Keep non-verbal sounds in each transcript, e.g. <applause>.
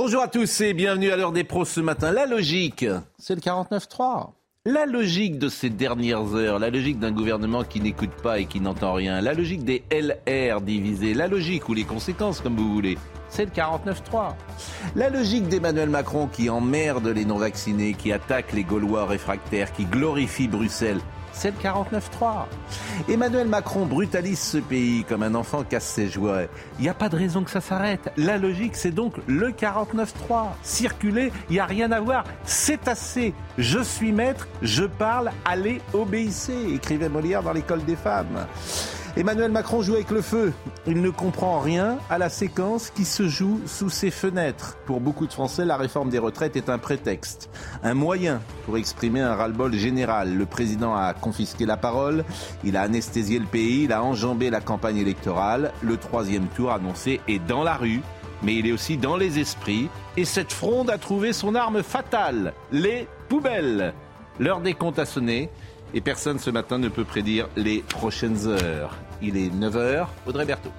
Bonjour à tous et bienvenue à l'heure des pros ce matin. La logique, c'est le 49.3. La logique de ces dernières heures, la logique d'un gouvernement qui n'écoute pas et qui n'entend rien, la logique des LR divisés, la logique ou les conséquences comme vous voulez, c'est le 49.3. La logique d'Emmanuel Macron qui emmerde les non-vaccinés, qui attaque les Gaulois réfractaires, qui glorifie Bruxelles, c'est le 49.3. Emmanuel Macron brutalise ce pays comme un enfant casse ses jouets. Il n'y a pas de raison que ça s'arrête. La logique, c'est donc le 49.3. Circuler, il n'y a rien à voir. C'est assez. Je suis maître, je parle, allez, obéissez, écrivait Molière dans l'école des femmes. Emmanuel Macron joue avec le feu. Il ne comprend rien à la séquence qui se joue sous ses fenêtres. Pour beaucoup de Français, la réforme des retraites est un prétexte, un moyen pour exprimer un ras-le-bol général. Le président a confisqué la parole, il a anesthésié le pays, il a enjambé la campagne électorale. Le troisième tour annoncé est dans la rue, mais il est aussi dans les esprits. Et cette fronde a trouvé son arme fatale, les poubelles. L'heure des comptes a sonné. Et personne ce matin ne peut prédire les prochaines heures. Il est 9h. Audrey Berthaud.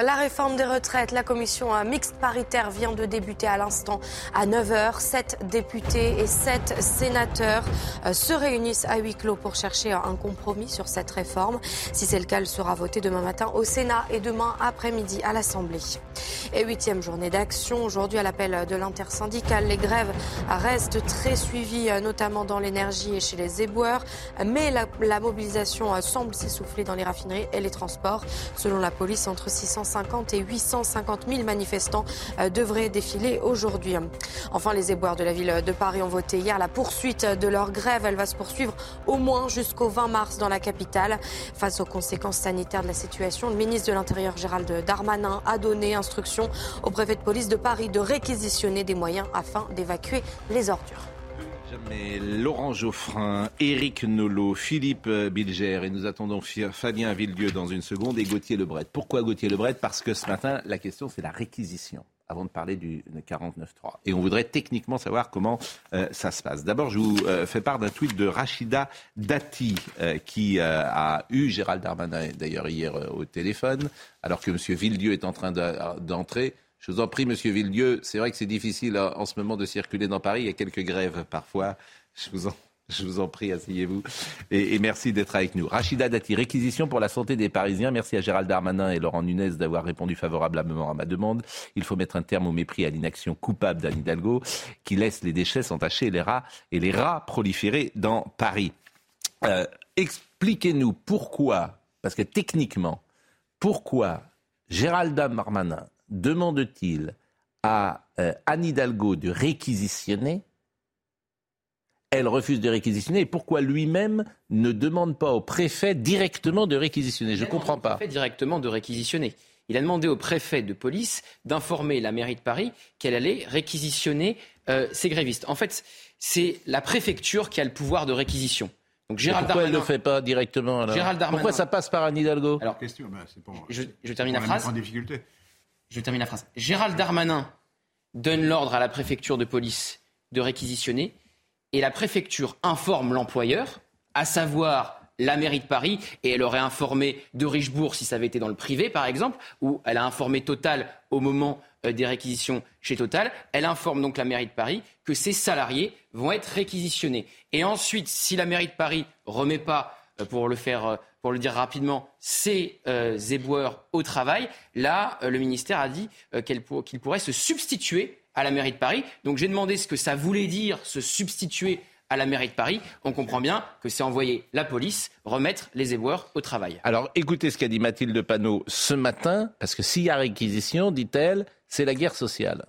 La réforme des retraites, la commission mixte paritaire vient de débuter à l'instant à 9h. Sept députés et sept sénateurs euh, se réunissent à huis clos pour chercher un compromis sur cette réforme. Si c'est le cas, elle sera votée demain matin au Sénat et demain après-midi à l'Assemblée. Et huitième journée d'action aujourd'hui à l'appel de l'intersyndicale. Les grèves restent très suivies, euh, notamment dans l'énergie et chez les éboueurs. Mais la, la mobilisation euh, semble s'essouffler dans les raffineries et les transports. Selon la police, entre 600 650 et 850 000 manifestants euh, devraient défiler aujourd'hui. Enfin, les éboueurs de la ville de Paris ont voté hier la poursuite de leur grève. Elle va se poursuivre au moins jusqu'au 20 mars dans la capitale. Face aux conséquences sanitaires de la situation, le ministre de l'Intérieur Gérald Darmanin a donné instruction au préfet de police de Paris de réquisitionner des moyens afin d'évacuer les ordures. Mais Laurent Geoffrin, Éric Nolot, Philippe Bilger et nous attendons Fabien Villedieu dans une seconde et Gauthier Lebret. Pourquoi Gauthier Lebret? Parce que ce matin, la question c'est la réquisition avant de parler du 49.3. Et on voudrait techniquement savoir comment euh, ça se passe. D'abord, je vous euh, fais part d'un tweet de Rachida Dati, euh, qui a eu Gérald Darmanin, d'ailleurs hier au téléphone, alors que M. Villedieu est en train de- d'entrer. Je vous en prie, Monsieur Villedieu, c'est vrai que c'est difficile hein, en ce moment de circuler dans Paris. Il y a quelques grèves parfois. Je vous en, prie, asseyez-vous. Et, merci d'être avec nous. Rachida Dati, réquisition pour la santé des Parisiens. Merci à Gérald Darmanin et Laurent Nunez d'avoir répondu favorablement à ma demande. Il faut mettre un terme au mépris à l'inaction coupable d'Anne Hidalgo qui laisse les déchets s'entacher les rats et les rats proliférer dans Paris. Euh, Expliquez-nous pourquoi, parce que techniquement, pourquoi Gérald Darmanin demande-t-il à euh, Anne Hidalgo de réquisitionner? Elle refuse de réquisitionner. Et pourquoi lui-même ne demande pas au préfet directement de réquisitionner? Je ne comprends pas. préfet directement de réquisitionner. Il a demandé au préfet de police d'informer la mairie de Paris qu'elle allait réquisitionner euh, ces grévistes. En fait, c'est la préfecture qui a le pouvoir de réquisition. Donc Gérald pourquoi elle ne le fait pas directement alors? Gérald Darmanin. Pourquoi ça passe par Anne Hidalgo? Alors, Question, bah, c'est pour, je, je termine la pour la phrase. en difficulté. Je termine la phrase. Gérald Darmanin donne l'ordre à la préfecture de police de réquisitionner et la préfecture informe l'employeur, à savoir la mairie de Paris, et elle aurait informé de Richebourg si ça avait été dans le privé, par exemple, ou elle a informé Total au moment euh, des réquisitions chez Total. Elle informe donc la mairie de Paris que ses salariés vont être réquisitionnés. Et ensuite, si la mairie de Paris remet pas, euh, pour le faire, euh, pour le dire rapidement, ses euh, éboueurs au travail, là, euh, le ministère a dit euh, qu'il pourrait se substituer à la mairie de Paris. Donc j'ai demandé ce que ça voulait dire se substituer à la mairie de Paris. On comprend bien que c'est envoyer la police remettre les éboueurs au travail. Alors écoutez ce qu'a dit Mathilde Panot ce matin, parce que s'il y a réquisition, dit-elle, c'est la guerre sociale.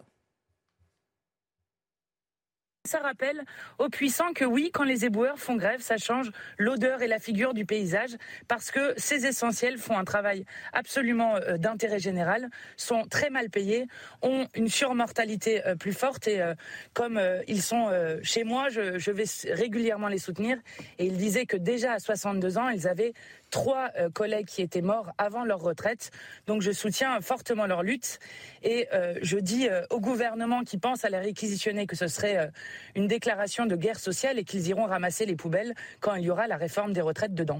Ça rappelle aux puissants que oui, quand les éboueurs font grève, ça change l'odeur et la figure du paysage parce que ces essentiels font un travail absolument euh, d'intérêt général, sont très mal payés, ont une surmortalité euh, plus forte et euh, comme ils sont chez moi, je, je vais régulièrement les soutenir. Et ils disaient que déjà à 62 ans, ils avaient trois euh, collègues qui étaient morts avant leur retraite. Donc je soutiens fortement leur lutte et euh, je dis euh, au gouvernement qui pense à les réquisitionner que ce serait une déclaration de guerre sociale et qu'ils iront ramasser les poubelles quand il y aura la réforme des retraites dedans.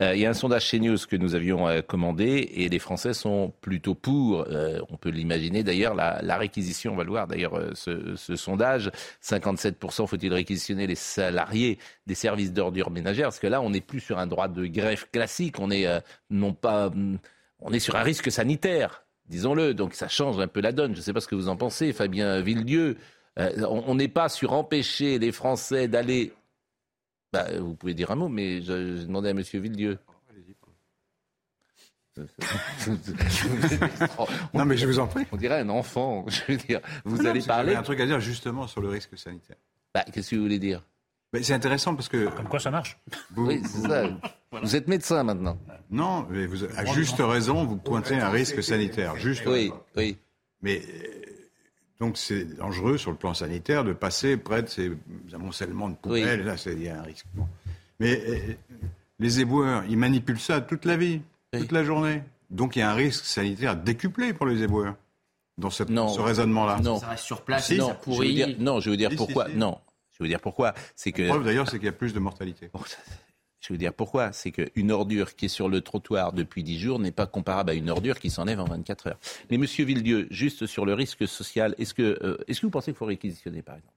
Euh, il y a un sondage chez News que nous avions euh, commandé et les Français sont plutôt pour. Euh, on peut l'imaginer d'ailleurs, la, réquisition, on va le voir d'ailleurs, ce, sondage. 57% faut-il réquisitionner les salariés des services d'ordures ménagères? Parce que là, on n'est plus sur un droit de grève classique, on est, non pas, mm, on est sur un risque sanitaire, disons-le. Donc ça change un peu la donne. Je ne sais pas ce que vous en pensez, Fabien Villedieu. on n'est pas sur empêcher les Français d'aller bah, vous pouvez dire un mot, mais j'ai demandé à M. Villedieu. non, mais je vous en prie. On dirait un enfant. Je veux dire, vous allez parler. un truc à dire justement sur le risque sanitaire. Bah, Qu'est-ce que vous voulez dire? C'est intéressant parce que. Comme quoi ça marche. Vous, oui, c'est ça. Vous êtes médecin maintenant. Non, mais vous, à juste raison, vous pointez un risque sanitaire. Juste oui, oui. Mais donc c'est dangereux sur le plan sanitaire de passer près de ces amoncellements de poubelles. Là, il y a un risque. Mais euh, les éboueurs, ils manipulent ça toute la vie, toute la journée. Donc il y a un risque sanitaire décuplé pour les éboueurs dans ce raisonnement-là. Non. Ça reste sur place, non. Je veux dire, non, je veux dire pourquoi. non, je veux dire pourquoi. C'est que. La preuve d'ailleurs, c'est qu'il y a plus de mortalité. Je veux dire pourquoi C'est qu'une ordure qui est sur le trottoir depuis 10 jours n'est pas comparable à une ordure qui s'enlève en 24 heures. Mais Monsieur Villedieu, juste sur le risque social, est-ce que, euh, est-ce que vous pensez qu'il faut réquisitionner par exemple?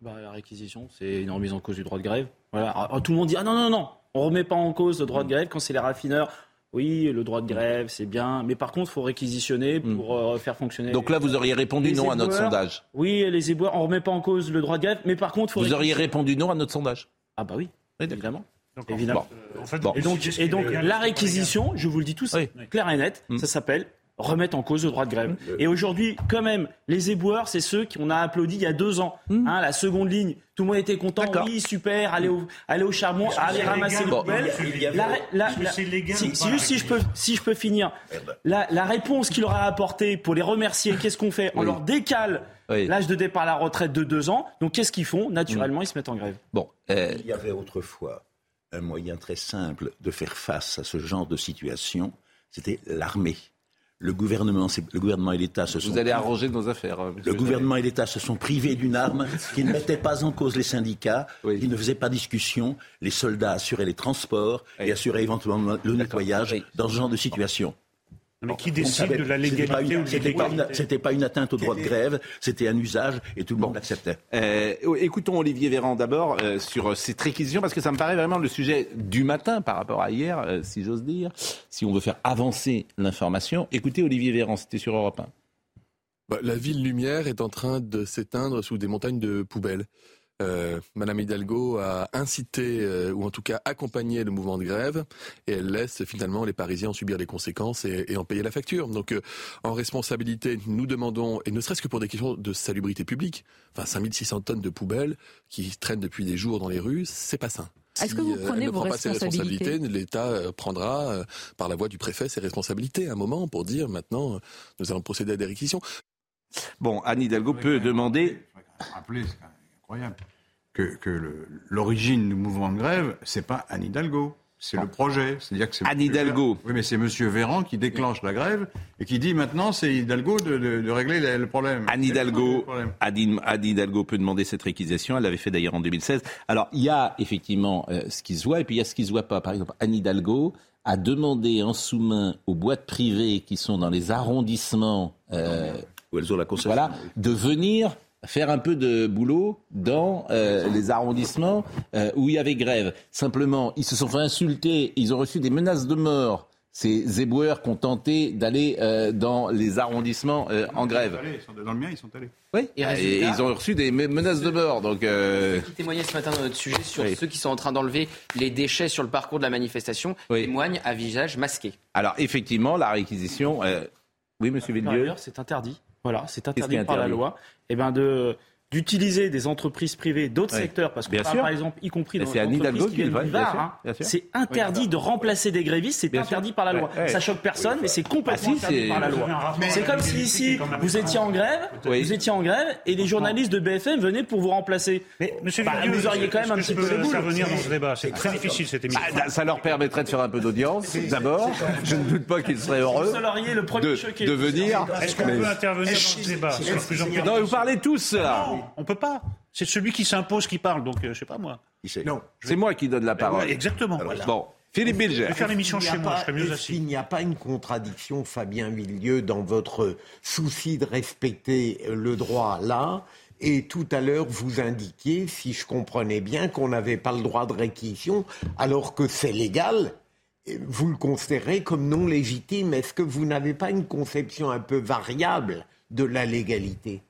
Bah, La réquisition, c'est une remise en cause du droit de grève. Voilà. Ah, tout le monde dit ah non non non, on remet pas en cause le droit de grève quand c'est les raffineurs. Oui, le droit de grève, c'est bien, mais par contre, il faut réquisitionner hmm. pour euh, faire fonctionner. Donc là, vous auriez répondu non à notre sondage. Oui, les éboueurs, on remet pas en cause le droit de grève, mais par contre, faut vous auriez répondu non à notre sondage. Ah bah oui, évidemment. Évidemment. Et donc, et donc la réquisition, je vous le dis tous, clair et net, mm. ça s'appelle remettre en cause le droit de grève. Mm. Et aujourd'hui, quand même, les éboueurs, c'est ceux qu'on a applaudi il y a deux ans. Mm. Hein, la seconde ligne, tout le monde était content. Oui, super, aller au, aller au charbon, aller ramasser les poubelles. Si, si, je peux, si je peux finir, eh ben. la, la réponse qu'il leur a apportée pour les remercier, <laughs> qu'est-ce qu'on fait? On leur décale l'âge de départ à la retraite de deux ans. Donc qu'est-ce qu'ils font? Naturellement, ils se mettent en grève. Bon, euh, il y avait autrefois un moyen très simple de faire face à ce genre de situation, c'était l'armée. Le gouvernement, le gouvernement et l'État se sont. Vous allez arranger nos affaires. Hein, le gouvernement et l'État se sont privés d'une arme qui ne mettait pas en cause les syndicats, qui ne faisait pas discussion. Les soldats assuraient les transports et assuraient éventuellement le nettoyage dans ce genre de situation. Mais qui décide de la légalité ou de l'illégalité C'était pas une atteinte au droit de grève, c'était un usage et tout le monde l'acceptait. Euh, écoutons Olivier Véran d'abord euh, sur cette réquisition parce que ça me paraît vraiment le sujet du matin par rapport à hier, euh, si j'ose dire. Si on veut faire avancer l'information, écoutez Olivier Véran, c'était sur Europe 1. Bah, la ville lumière est en train de s'éteindre sous des montagnes de poubelles. Euh, Madame Hidalgo a incité euh, ou en tout cas accompagné le mouvement de grève et elle laisse finalement les Parisiens en subir les conséquences et, en payer la facture. Donc euh, en responsabilité, nous demandons, et ne serait-ce que pour des questions de salubrité publique, enfin 5600 tonnes de poubelles qui traînent depuis des jours dans les rues, c'est pas sain. Est-ce que vous prenez ne vos prend pas ses responsabilités L'État prendra, par la voix du préfet, ses responsabilités à un moment pour dire maintenant, nous allons procéder à des réquisitions. Bon, Anne Hidalgo peut demander incroyable. Que, que l'origine du mouvement de grève, c'est pas Anne Hidalgo. C'est le projet. C'est-à-dire que c'est Anne Hidalgo. Oui, mais c'est M. Véran qui déclenche la grève et qui dit maintenant c'est Hidalgo de, de, régler le problème. Anne Hidalgo, Anne Hidalgo peut demander cette réquisition. Elle l'avait fait d'ailleurs en 2016. Alors il y a effectivement euh, ce qui se voit et puis il y a ce qui se voit pas. Par exemple, Anne Hidalgo a demandé en sous-main aux boîtes privées qui sont dans les arrondissements euh, où elles ont la concession, voilà, de venir faire un peu de boulot dans euh, les arrondissements euh, où il y avait grève. Simplement, ils se sont fait insulter, ils ont reçu des menaces de mort. Ces éboueurs qui ont tenté d'aller euh, dans les arrondissements en grève. Dans le mien, ils sont allés. Oui, et, ils ont reçu des menaces de mort. Donc, Qui témoignait ce matin dans notre sujet sur ceux qui sont en train d'enlever les déchets sur le parcours de la manifestation témoignent à visage masqué. Alors, effectivement, la réquisition. Oui, monsieur Villedieu C'est interdit. Voilà, c'est interdit par la loi. Eh ben de d'utiliser des entreprises privées d'autres secteurs, parce que par exemple, y compris dans les entreprises qui viennent du Var, hein, c'est interdit de remplacer des grévistes, c'est interdit par la loi. Ça choque personne, mais c'est complètement ah, interdit par la loi. C'est comme si ici, vous étiez en grève, vous étiez en grève, et les journalistes de BFM venaient pour vous remplacer. Mais monsieur bah, vous auriez quand même un petit peu les boules. venir dans ce débat, c'est très difficile cette émission. Bah, ça leur permettrait de faire un peu d'audience, d'abord. Je ne doute pas qu'ils seraient heureux de venir. Est-ce qu'on peut intervenir dans ce débat? Non, vous parlez tous là. On peut pas. C'est celui qui s'impose qui parle, donc euh, je sais pas moi. Non, c'est moi qui donne la ben parole. exactement. Bon, Philippe Bilger. Je vais faire l'émission chez moi, je serais mieux assis. Il n'y a pas une contradiction, Fabien Villieu, dans votre souci de respecter le droit là? Et tout à l'heure, vous indiquiez, si je comprenais bien, qu'on n'avait pas le droit de réquisition, alors que c'est légal. Vous le considérez comme non légitime. Est-ce que vous n'avez pas une conception un peu variable de la légalité?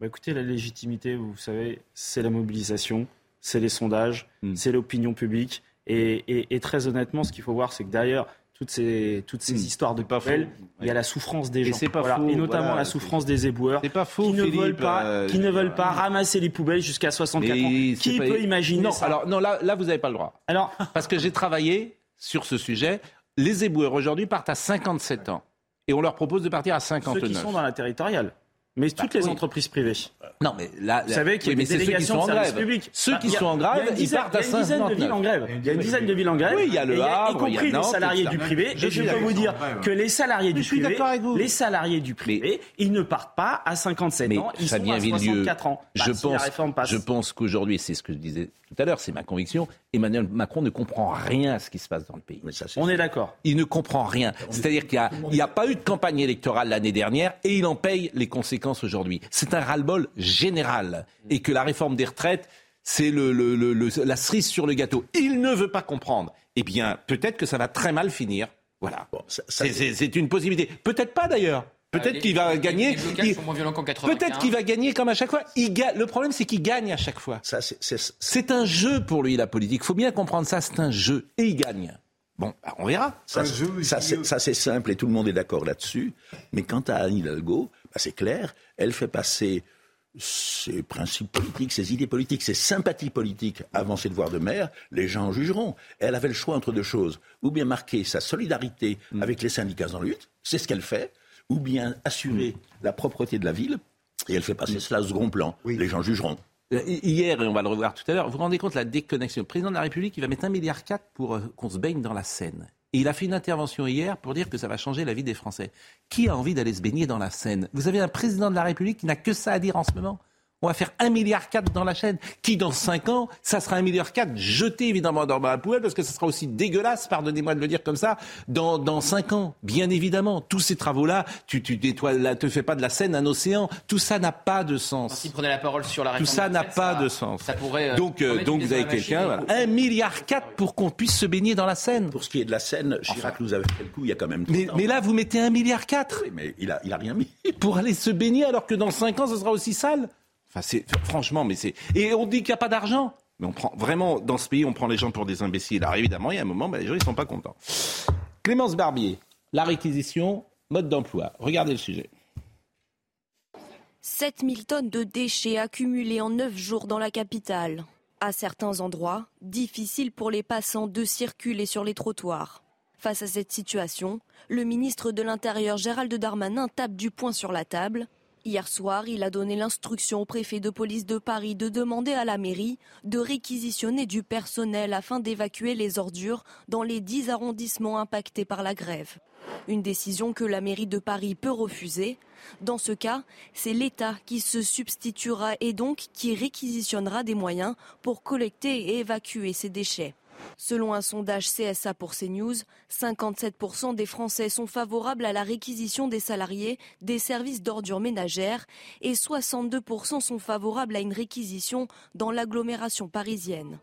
Bah, écoutez, la légitimité, vous savez, c'est la mobilisation, c'est les sondages, hmm. c'est l'opinion publique. Et, très honnêtement, ce qu'il faut voir, c'est que derrière toutes ces, toutes ces hmm. histoires de papel, il y a la souffrance des gens. Et, pas faux, et notamment la souffrance des éboueurs pas faux, qui, ne veulent pas, euh, qui ne veulent pas ramasser les poubelles jusqu'à 64 ans. Qui peut imaginer non, ça Alors, non, là, là vous n'avez pas le droit. Alors, <laughs> Parce que j'ai travaillé sur ce sujet. Les éboueurs aujourd'hui partent à 57 ans. Et on leur propose de partir à 59. Ceux qui sont dans la territoriale. Mais toutes les entreprises privées. Non, mais là, vous savez qu'il y a des délégations de services publics. Ceux qui sont en grève, ils partent à 5 Il y a une dizaine de villes en grève. Il y a une dizaine de villes en grève. Oui, il y a le Havre, y compris les salariés du privé. Et je peux vous dire que les salariés du privé, les salariés du privé, ils ne partent pas à 57 ans, ils sont à 64 ans. Je pense, je pense qu'aujourd'hui, c'est ce que je disais tout à l'heure, c'est ma conviction, Emmanuel Macron ne comprend rien à ce qui se passe dans le pays. On est d'accord. Il ne comprend rien. C'est-à-dire qu'il n'y a, a, pas eu de campagne électorale l'année dernière et il en paye les conséquences aujourd'hui. C'est un ras-le-bol général. Et que la réforme des retraites, c'est le, la cerise sur le gâteau. Il ne veut pas comprendre. Eh bien, peut-être que ça va très mal finir. Voilà. c'est une possibilité. Peut-être pas d'ailleurs. Peut-être qu'il va gagner. Peut-être qu'il va gagner comme à chaque fois. Il Le problème, c'est qu'il gagne à chaque fois. C'est un jeu pour lui, la politique. Il faut bien comprendre ça. C'est un jeu. Et il gagne. Bon, bah, on verra. Ça, c'est simple et tout le monde est d'accord là-dessus. Mais quant à Anne Hidalgo, bah, c'est clair. Elle fait passer ses principes politiques, ses idées politiques, ses sympathies politiques avant ses devoirs de maire, les gens jugeront. Elle avait le choix entre deux choses. Ou bien marquer sa solidarité mm. avec les syndicats en lutte, c'est ce qu'elle fait ou bien assurer la propreté de la ville, et elle fait passer cela au second plan. Les gens jugeront. Euh, hier, et on va le revoir tout à l'heure, vous vous rendez compte de la déconnexion. Le président de la République, il va mettre un milliard pour euh, qu'on se baigne dans la Seine. Et il a fait une intervention hier pour dire que ça va changer la vie des Français. Qui a envie d'aller se baigner dans la Seine? Vous avez un président de la République qui n'a que ça à dire en ce moment? On va faire un milliard quatre dans la chaîne, qui dans cinq ans, ça sera un milliard quatre jeté évidemment dans la poubelle, parce que ça sera aussi dégueulasse, pardonnez-moi de le dire comme ça, dans, dans cinq ans, bien évidemment. Tous ces travaux-là, tu, tu ne te fais pas de la Seine un océan, tout ça n'a pas de sens. Si prenait la parole sur la Tout ça n'a pas de sens. Ça pourrait, euh, donc, euh, donc vous avez quelqu'un, un milliard quatre pour qu'on puisse se baigner dans la Seine. Pour ce qui est de la Seine, Chirac nous avait fait le coup il y a quand même mais, mais là, vous mettez un milliard quatre. Oui, mais il a, il a rien mis. Pour aller se baigner alors que dans cinq ans, ce sera aussi sale. Franchement, mais c'est et on dit qu'il n'y a pas d'argent. Mais on prend vraiment dans ce pays, on prend les gens pour des imbéciles. Alors évidemment, il y a un moment, ben, les gens ils sont pas contents. Clémence Barbier, la réquisition, mode d'emploi. Regardez le sujet. 7000 tonnes de déchets accumulés en 9 jours dans la capitale. À certains endroits, difficile pour les passants de circuler sur les trottoirs. Face à cette situation, le ministre de l'Intérieur Gérald Darmanin tape du poing sur la table. Hier soir, il a donné l'instruction au préfet de police de Paris de demander à la mairie de réquisitionner du personnel afin d'évacuer les ordures dans les 10 arrondissements impactés par la grève. Une décision que la mairie de Paris peut refuser. Dans ce cas, c'est l'État qui se substituera et donc qui réquisitionnera des moyens pour collecter et évacuer ces déchets. Selon un sondage CSA pour CNews, 57% des Français sont favorables à la réquisition des salariés des services d'ordures ménagères et 62% sont favorables à une réquisition dans l'agglomération parisienne.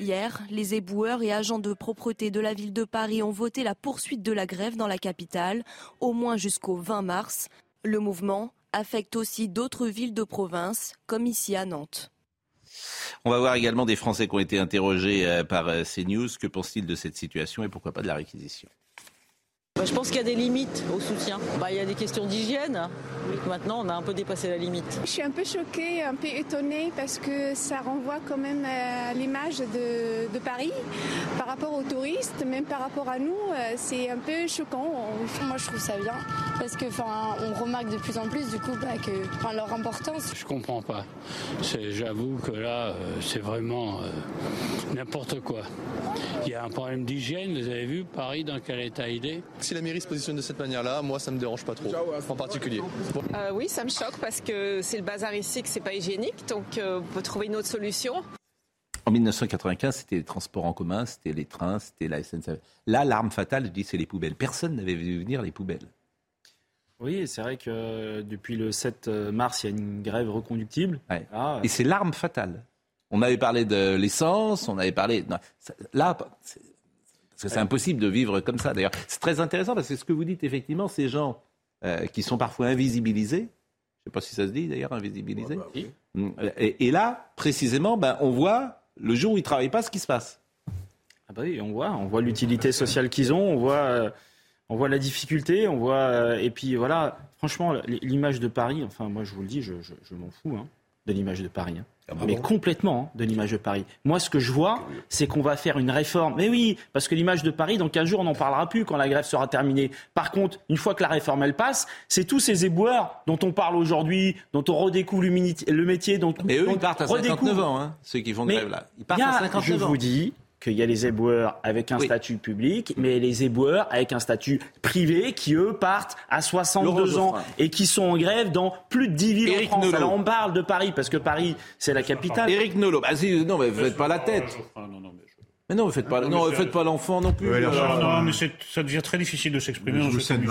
Hier, les éboueurs et agents de propreté de la ville de Paris ont voté la poursuite de la grève dans la capitale, au moins jusqu'au 20 mars. Le mouvement affecte aussi d'autres villes de province, comme ici à Nantes. On va voir également des Français qui ont été interrogés euh, par euh, CNews. Que pensent-ils de cette situation et pourquoi pas de la réquisition? Je pense qu'il y a des limites au soutien. Bah, il y a des questions d'hygiène. Maintenant, on a un peu dépassé la limite. Je suis un peu choquée, un peu étonnée parce que ça renvoie quand même à l'image de, de, Paris par rapport aux touristes, même par rapport à nous. Euh, c'est un peu choquant. Moi, je trouve ça bien parce que, enfin, on remarque de plus en plus du coup bah, que, leur importance. Je comprends pas. J'avoue que là, euh, c'est vraiment euh, n'importe quoi. Il y a un problème d'hygiène. Vous avez vu Paris dans quel état il est? Si la mairie se positionne de cette manière-là, moi, ça me dérange pas trop, en particulier. Euh, oui, ça me choque parce que c'est le bazar ici, que c'est pas hygiénique, donc euh, on peut trouver une autre solution. En 1995, c'était les transports en commun, c'était les trains, c'était la SNCF. Là, l'arme fatale, je dis, c'est les poubelles. Personne n'avait vu venir les poubelles. Oui, c'est vrai que depuis le 7 mars, il y a une grève reconductible. Ah, Et c'est l'arme fatale. On avait parlé de l'essence, on avait parlé. là, parce que c'est impossible de vivre comme ça. D'ailleurs, c'est très intéressant parce que ce que vous dites, effectivement, ces gens euh, qui sont parfois invisibilisés. Je ne sais pas si ça se dit d'ailleurs, invisibilisés. Bah mm. et, là, précisément, ben, on voit le jour où ils ne travaillent pas ce qui se passe. Ah bah oui, on voit, on voit l'utilité sociale qu'ils ont, on voit, euh, on voit la difficulté, on voit, euh, et puis voilà, franchement, l'image de Paris, enfin moi je vous le dis, je, m'en fous hein, de l'image de Paris. Hein. Ah mais complètement hein, de l'image de Paris. Moi, ce que je vois, c'est qu'on va faire une réforme. Mais oui, parce que l'image de Paris, dans 15 jours, on n'en parlera plus quand la grève sera terminée. Par contre, une fois que la réforme, elle passe, c'est tous ces éboueurs dont on parle aujourd'hui, dont on redécouvre le métier. Dont, mais eux, ils partent à 59 ans, hein, ceux qui font grève là. Ils partent à 59 je ans. Je vous dis, qu'il y a les éboueurs avec un statut public, mais les éboueurs avec un statut privé qui, eux, partent à 62 ans et qui sont en grève dans plus de 10 villes en France. Alors on parle de Paris parce que Paris, c'est la capitale. Éric Nolot, bah, non, mais vous faites pas la tête. Mais non, ne faites pas, non, faites pas l'enfant non plus. non, mais ça devient très difficile de s'exprimer.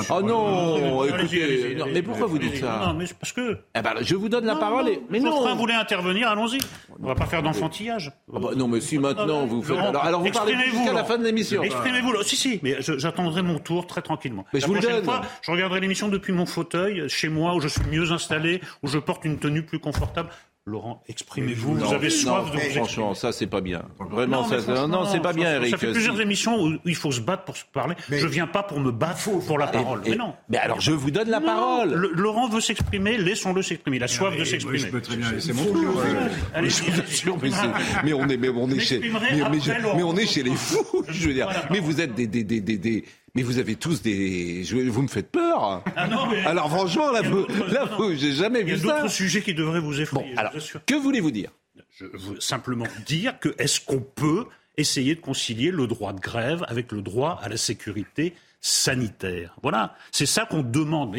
Oh non, écoutez, mais pourquoi vous dites ça Non, mais parce que. Eh ben, je vous donne la parole. Mais non. Train voulait intervenir, allons-y. On va pas faire d'enfantillage. Ah bah, non, mais si maintenant vous faites. Alors, vous parlez jusqu'à la fin de l'émission. Exprimez-vous. Si, si, mais j'attendrai mon tour très tranquillement. Mais je vous le donne. Fois, je regarderai l'émission depuis mon fauteuil, chez moi, où je suis mieux installé, où je porte une tenue plus confortable. Laurent, exprimez-vous. Vous avez soif de vous Franchement, ça, c'est pas bien. Vraiment, non, ça, non, c'est pas bien, Eric. Ça fait plusieurs émissions où il faut se battre pour se parler. Je je viens pas pour me battre pour la parole. mais non. Mais alors, je vous donne la parole. Laurent veut s'exprimer, laissons-le s'exprimer. Il a soif de s'exprimer. Je peux très bien laisser mon tour. <laughs> Mais on est, mais on est chez, mais on est chez les fous. Je veux dire. Mais vous êtes des, des, des, des mais vous avez tous des. Vous me faites peur. Ah non, mais... Alors franchement, là, vous, là j'ai jamais vu ça. Il y a d'autres sujets qui devraient vous effrayer. alors, que voulez-vous dire? Je veux simplement dire que est-ce qu'on peut essayer de concilier le droit de grève avec le droit à la sécurité sanitaire. Voilà, c'est ça qu'on demande.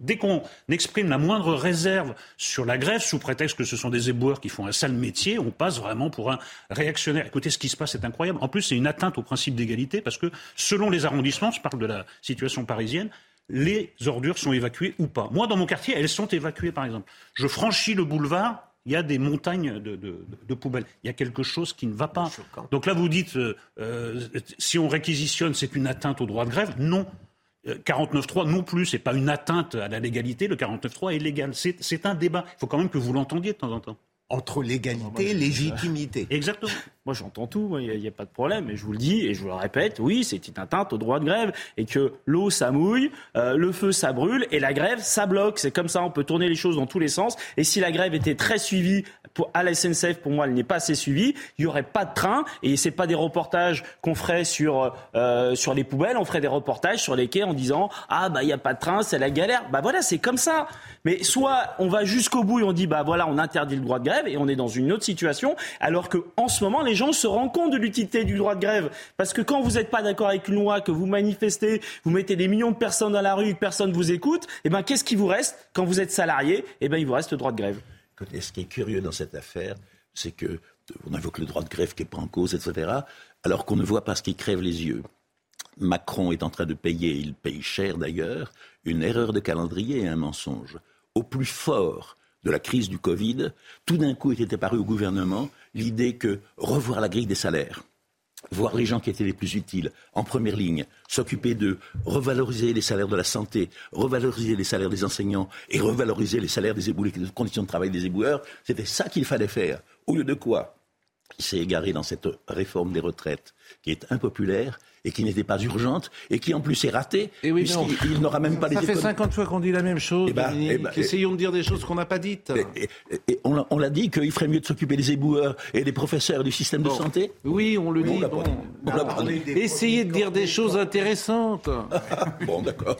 dès qu'on exprime la moindre réserve sur la grève, sous prétexte que ce sont des éboueurs qui font un sale métier, on passe vraiment pour un réactionnaire. Écoutez, ce qui se passe est incroyable. En plus, c'est une atteinte au principe d'égalité parce que selon les arrondissements, je parle de la situation parisienne, les ordures sont évacuées ou pas. Moi, dans mon quartier, elles sont évacuées, par exemple. Je franchis le boulevard, il y a des montagnes de, poubelles. Il y a quelque chose qui ne va pas. Donc là, vous dites, euh, euh, si on réquisitionne, c'est une atteinte au droit de grève. Non. 49.3 euh, non plus, c'est pas une atteinte à la légalité. Le 49.3 est légal. C'est un débat. Il faut quand même que vous l'entendiez de temps en temps. Entre légalité et légitimité. Exactement. Moi, j'entends tout, il n'y a, pas de problème. Mais je vous le dis et je vous le répète, oui, c'est une atteinte au droit de grève et que l'eau, ça mouille, euh, le feu, ça brûle et la grève, ça bloque. C'est comme ça, on peut tourner les choses dans tous les sens. Et si la grève était très suivie à la SNCF, pour moi, elle n'est pas assez suivie. Il n'y aurait pas de train et c'est pas des reportages qu'on ferait sur euh, sur les poubelles. On ferait des reportages sur les quais en disant ah bah il n'y a pas de train, c'est la galère. Bah voilà, c'est comme ça. Mais soit on va jusqu'au bout et on dit bah voilà, on interdit le droit de grève et on est dans une autre situation, alors que en ce moment les gens se rendent compte de l'utilité du droit de grève. Parce que quand vous n'êtes pas d'accord avec une loi, que vous manifestez, vous mettez des millions de personnes dans la rue, personne ne vous écoute, eh ben, qu'est-ce qui vous reste quand vous êtes salarié Eh ben, il vous reste le droit de grève. ce qui est curieux dans cette affaire, c'est que on invoque le droit de grève qui n'est pas en cause, etc., alors qu'on ne voit pas ce qui crève les yeux. Macron est en train de payer, il paye cher d'ailleurs, une erreur de calendrier et un mensonge. Au plus fort de la crise du Covid, tout d'un coup était apparu au gouvernement l'idée que revoir la grille des salaires, voir les gens qui étaient les plus utiles en première ligne, s'occuper de revaloriser les salaires de la santé, revaloriser les salaires des enseignants et revaloriser les salaires des éboueurs, les conditions de travail des éboueurs, c'était ça qu'il fallait faire. Au lieu de quoi il s'est égaré dans cette réforme des retraites qui est impopulaire et qui n'était pas urgente et qui en plus est ratée, Et oui, puisqu'il il n'aura même pas les Ça fait économies. 50 fois qu'on dit la même chose. Eh ben, eh ben, Essayons de dire des choses qu'on n'a pas dites. Et, et on l'a- on l'a dit qu'il ferait mieux de s'occuper des éboueurs et des professeurs du système de santé Oui, on le dit. l'a bon. pas dit. On. Essayez de dire des choses intéressantes. <laughs> Bon, d'accord.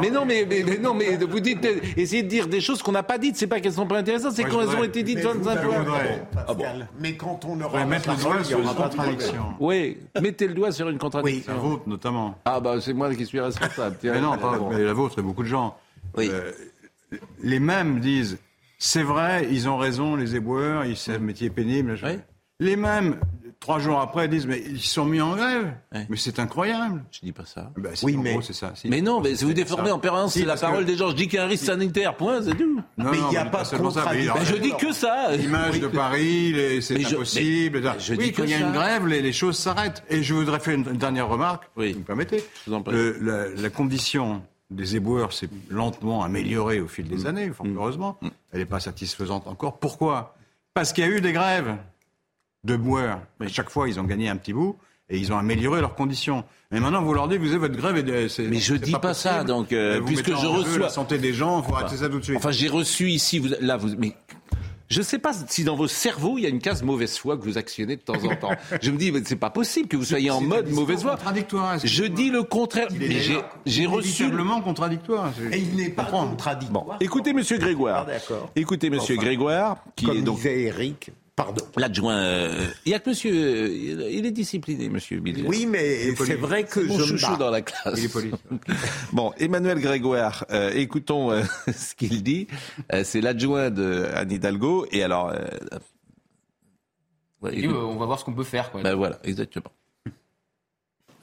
Mais non, mais, mais- mais non, mais vous dites, essayez de dire des choses qu'on n'a pas dites. C'est pas qu'elles sont pas intéressantes, c'est qu'elles ont été dites Mais 25 vous- fois. Ah bon. Mais quand on aura Ouais, mettre le doigt sur une contradiction. Oui, mettez le doigt sur une contradiction. La vôtre, notamment. Ah bah c'est moi qui suis responsable. Tiens, Mais non, pas, <laughs> mais la vôtre et beaucoup de gens. Oui. Euh, les mêmes disent, c'est vrai, ils ont raison, les éboueurs, ils c'est un métier pénible. Oui. Les mêmes, trois jours après, disent, mais ils sont mis en grève. Mais c'est incroyable. Je dis pas ça. Ben, c'est- Oui, mais- gros, c'est ça. Si. Mais non, mais vous déformez ça. en permanence Si, la que- parole des gens, je dis qu'il y a un risque sanitaire, point, c'est tout. Non, Mais il y a pas de seulement ça, mais Ben, je dis que ça. L'image de Paris, c'est impossible. mais je oui, dis quand il y a une grève, les, les choses s'arrêtent. Et je voudrais faire une, une dernière remarque, Oui. si vous me permettez. Je vous en prie. Le- la, la condition des éboueurs s'est lentement améliorée au fil Mm. des années, fort heureusement. Elle n'est pas satisfaisante encore. Pourquoi? Parce qu'il y a eu des grèves de boueurs. À chaque fois, ils ont gagné un petit bout et ils ont amélioré leurs conditions. Mais maintenant, vous leur dites, vous avez votre grève et c'est- Mais je c'est dis pas ça, donc, euh, vous puisque je reçois- la santé des gens, il faut arrêter ça tout de suite. Enfin, j'ai reçu ici, vous, là, vous, mais je ne sais pas si dans vos cerveaux il y a une case mauvaise foi que vous actionnez de temps en temps. je me dis, mais c'est pas possible que vous soyez en mode mauvaise foi. contradictoire, Je excusez-moi. dis le contraire. Il Mais j'ai, j'ai reçu. contradictoire. Et il n'est pas contradictoire. Écoutez, Monsieur Grégoire. Ah, d'accord. Écoutez, Monsieur Enfin, Grégoire, qui Comme est donc disait Eric, pardon. l'adjoint. euh, Il y a que Monsieur. euh, Il est discipliné, Monsieur Billy. Oui, mais c'est vrai que Mon je me bats. dans la classe. Il est poli. <laughs> Bon, Emmanuel Grégoire, euh, écoutons euh, <laughs> ce qu'il dit. Euh, c'est l'adjoint de Anne Hidalgo. Et alors. ouais, Et, on va voir ce qu'on peut faire. Quoi. ben voilà, exactement.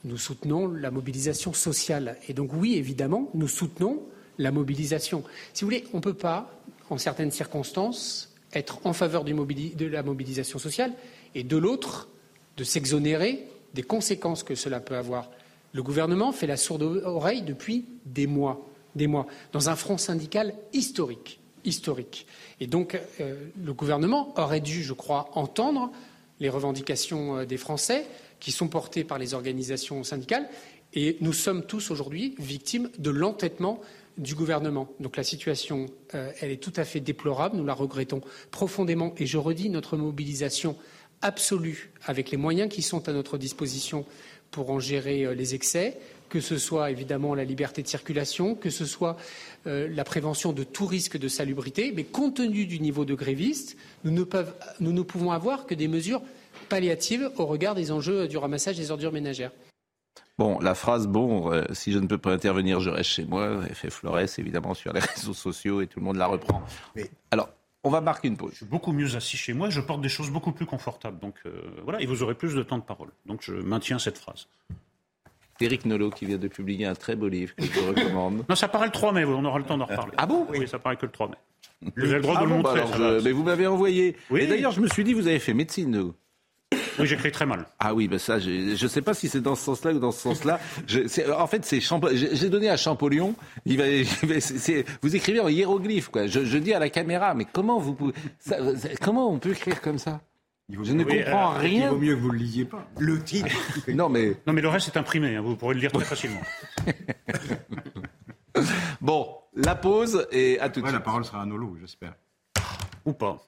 Nous soutenons la mobilisation sociale. Et donc oui, évidemment, nous soutenons la mobilisation. Si vous voulez, on ne peut pas, en certaines circonstances, être en faveur de la mobilisation sociale et de l'autre, de s'exonérer des conséquences que cela peut avoir. Le gouvernement fait la sourde oreille depuis des mois, des mois, dans un front syndical historique, historique. Et donc, euh, le gouvernement aurait dû, je crois, entendre les revendications euh, des Français qui sont portées par les organisations syndicales. Et nous sommes tous aujourd'hui victimes de l'entêtement du gouvernement. Donc la situation, euh, est tout à fait déplorable. Nous la regrettons profondément. Et je redis notre mobilisation absolue avec les moyens qui sont à notre disposition pour en gérer euh, les excès, que ce soit évidemment la liberté de circulation, que ce soit euh, la prévention de tout risque de salubrité. Mais compte tenu du niveau de grévistes, nous ne pouvons avoir que des mesures palliatives au regard des enjeux du ramassage des ordures ménagères. Bon, la phrase, bon, euh, si je ne peux pas intervenir, je reste chez moi, fait florès évidemment sur les <laughs> réseaux sociaux et tout le monde la reprend. Alors, on va marquer une pause. Je suis beaucoup mieux assis chez moi, je porte des choses beaucoup plus confortables. Donc euh, voilà, et vous aurez plus de temps de parole. Donc je maintiens cette phrase. Éric Nolot qui vient de publier un très beau livre que je vous recommande. <laughs> Non, ça paraît le 3 mai, on aura le temps d'en reparler. Ah bon? Oui, ça paraît que le 3 mai. Vous avez le droit Ah de le bon, bah montrer. alors ça je- va. Mais vous m'avez envoyé. Oui. Et d'ailleurs, je me suis dit, vous avez fait médecine, vous. Oui, j'écris très mal. Ah oui, ben ça, je ne sais pas si c'est dans ce sens-là ou dans ce sens-là. En fait, c'est Champo- j'ai donné à Champollion. Il va, il vous écrivez en hiéroglyphe, quoi. Je, je dis à la caméra, mais comment vous pouvez, ça- ça- comment on peut écrire comme ça? Je ne Oui, comprends euh, rien. Il vaut mieux que vous ne le lisiez pas. Le titre. <laughs> Non, mais Non, mais le reste est imprimé, hein, vous pourrez le lire très facilement. <laughs> bon, la pause et à tout de Ouais, la suite. parole sera à Nolo, j'espère. Ou pas.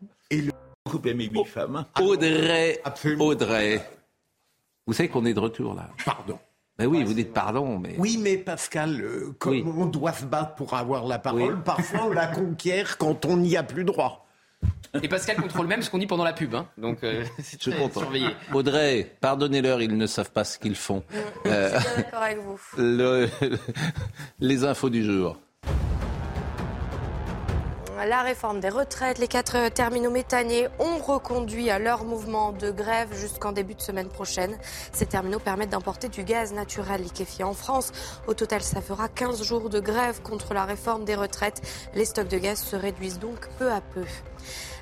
Groupe aimé huit femmes. Audrey, Absolument. Audrey. Vous savez qu'on est de retour là. Pardon. Ben oui, vous dites pardon, mais. Oui, mais Pascal, euh, comme Oui. on doit se battre pour avoir la parole, Oui. parfois on la <laughs> conquiert quand on n'y a plus droit. Et Pascal contrôle même ce qu'on dit pendant la pub. hein. Donc euh, c'est Je suis très content. surveillé. Audrey, pardonnez-leur, ils ne savent pas ce qu'ils font. Euh, Je suis d'accord avec vous. <laughs> le- <laughs> les infos du jour. La réforme des retraites, les quatre terminaux méthaniers ont reconduit leur mouvement de grève jusqu'en début de semaine prochaine. Ces terminaux permettent d'importer du gaz naturel liquéfié en France. Au total, ça fera 15 jours de grève contre la réforme des retraites. Les stocks de gaz se réduisent donc peu à peu.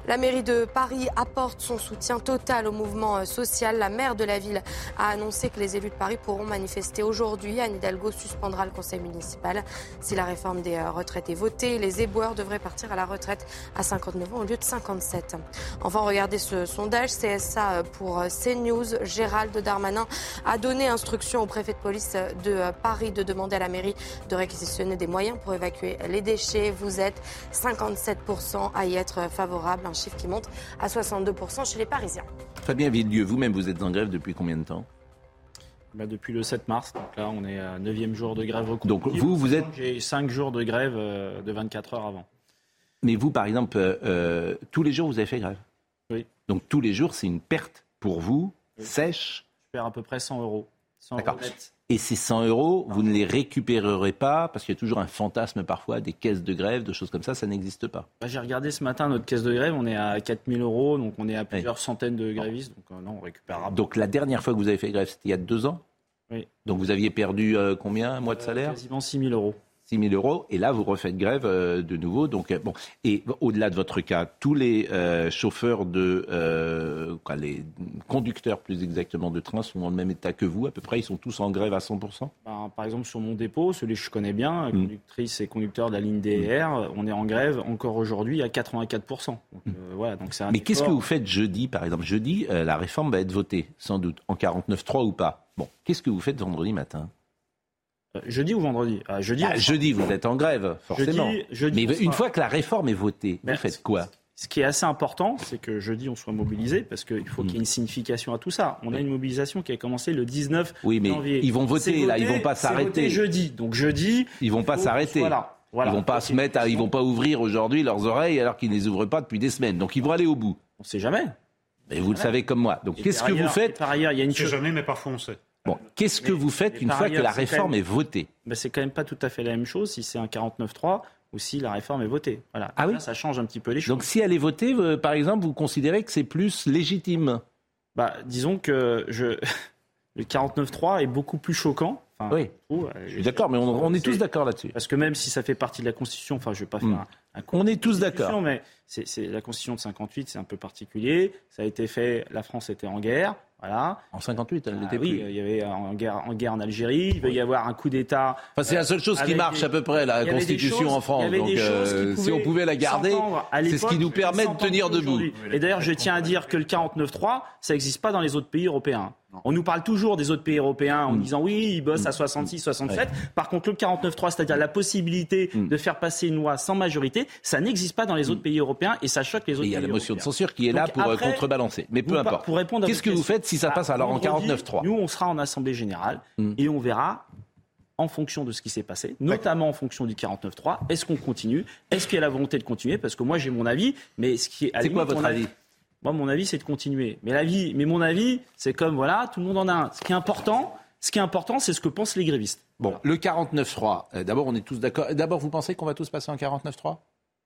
La mairie de Paris apporte son soutien total au mouvement social. La maire de la ville a annoncé que les élus de Paris pourront manifester aujourd'hui. Anne Hidalgo suspendra le conseil municipal. Si la réforme des retraites est votée, les éboueurs devraient partir à la retraite à 59 ans au lieu de 57. Enfin, regardez ce sondage CSA pour CNews. Gérald Darmanin a donné instruction au préfet de police de Paris de demander à la mairie de réquisitionner des moyens pour évacuer les déchets. Vous êtes 57% à y être favorable, chiffre qui monte à 62% chez les Parisiens. Fabien Villedieu, vous-même, vous êtes en grève depuis combien de temps? Bah depuis le 7 mars, donc là on est à 9e jour de grève. Donc vous, vous êtes... J'ai 5 jours de grève euh, de 24 heures avant. Mais vous, par exemple, euh, euh, tous les jours, vous avez fait grève? Oui. Donc tous les jours, c'est une perte pour vous, sèche? Je perds à peu près 100 euros. 100 D'accord. Et ces 100 euros, vous ne les récupérerez pas parce qu'il y a toujours un fantasme parfois des caisses de grève, de choses comme ça, ça n'existe pas. Bah, J'ai regardé ce matin notre caisse de grève, on est à 4000 euros, donc on est à plusieurs centaines de grévistes, donc euh, non, on récupérera. Donc la dernière fois que vous avez fait grève, c'était il y a deux ans Oui. Donc vous aviez perdu euh, combien Un mois de salaire? Quasiment 6000 euros. 6 000 euros. Et là, vous refaites grève euh, de nouveau. Donc, euh, bon. Et au-delà de votre cas, tous les euh, chauffeurs de. euh, quoi, les conducteurs, plus exactement, de train sont dans le même état que vous. À peu près, ils sont tous en grève à 100 Bah, par exemple, sur mon dépôt, celui que je connais bien, Mm. conductrice et conducteur de la ligne DER, on est en grève encore aujourd'hui à 84%. Donc, euh, voilà, donc c'est Mm. Mais qu'est-ce que vous faites jeudi, par exemple? Jeudi, la réforme va être votée, sans doute, en 49.3 ou pas? Bon, qu'est-ce que vous faites vendredi matin? Jeudi ou vendredi? Ah, Jeudi. Ah, Jeudi, vous êtes en grève, forcément. Jeudi- jeudi, Mais une sera- fois que la réforme est votée, Ben, vous faites quoi? Ce qui est assez important, c'est que jeudi, on soit mobilisé, parce qu'il faut qu'il y ait une signification à tout ça. On a une mobilisation qui a commencé le 19 Oui, mais janvier. ils vont voter, là, ils vont pas s'arrêter. jeudi. Donc jeudi, Ils vont pas s'arrêter. Voilà. Voilà. Ils vont pas se mettre, à, ils vont pas ouvrir aujourd'hui leurs oreilles alors qu'ils ne les ouvrent pas depuis des semaines. Donc ils vont aller au bout. On sait jamais. Mais vous le savez comme moi. Donc qu'est-ce que vous faites Par ailleurs, il y a une On sait chose. jamais, mais parfois on sait. Bon, qu'est-ce que vous faites une fois que la réforme même- est votée Ben, c'est quand même pas tout à fait la même chose si c'est un 49-3 ou si la réforme est votée. Voilà. Ah oui Là, ça change un petit peu les choses. Donc si elle est votée, euh, par exemple, vous considérez que c'est plus légitime Bah, disons que je... <laughs> le 49-3 est beaucoup plus choquant. Enfin, Oui. je trouve. Je suis d'accord, mais on, on est tous d'accord là-dessus. Parce que même si ça fait partie de la Constitution, enfin, je vais pas faire Mm. un, un On est tous d'accord. Mais c'est la Constitution de 58, c'est un peu particulier. Ça a été fait, la France était en guerre, voilà. En 58, elle Ah n'était oui, plus. il y avait en guerre, en guerre en Algérie. Il va y avoir un coup d'État. Enfin, c'est la seule chose qui marche des- à peu près, la Constitution choses- en France. Donc euh, si on pouvait la garder, c'est ce qui nous permet de tenir debout. Et d'ailleurs, je tiens à dire que le 49-3, ça n'existe pas dans les autres pays européens. On nous parle toujours des autres pays européens en Mm. disant oui, ils bossent à 66, 67. Par contre, le 49-3, c'est-à-dire la possibilité Mm. de faire passer une loi sans majorité, ça n'existe pas dans les autres pays européens et ça choque les autres Et il y a pays la motion de censure qui est là pour euh, après, contrebalancer. Mais peu importe. Pour répondre à Qu'est-ce que vous faites si ça bah, passe alors en vendredi, 49.3 Nous, on sera en Assemblée Générale Mm. et on verra en fonction de ce qui s'est passé, notamment en fonction du 49.3, est-ce qu'on continue Est-ce qu'il y a la volonté de continuer Parce que moi, j'ai mon avis, mais ce qui est... C'est quoi votre avis? Moi, mon avis, c'est de continuer. Mais, l'avis, mais mon avis, c'est comme, voilà, tout le monde en a un. Ce qui est important, ce qui est important, c'est ce que pensent les grévistes. Bon, le 49.3, euh, d'abord, on est tous d'accord. D'abord, vous pensez qu'on va tous passer en 49.3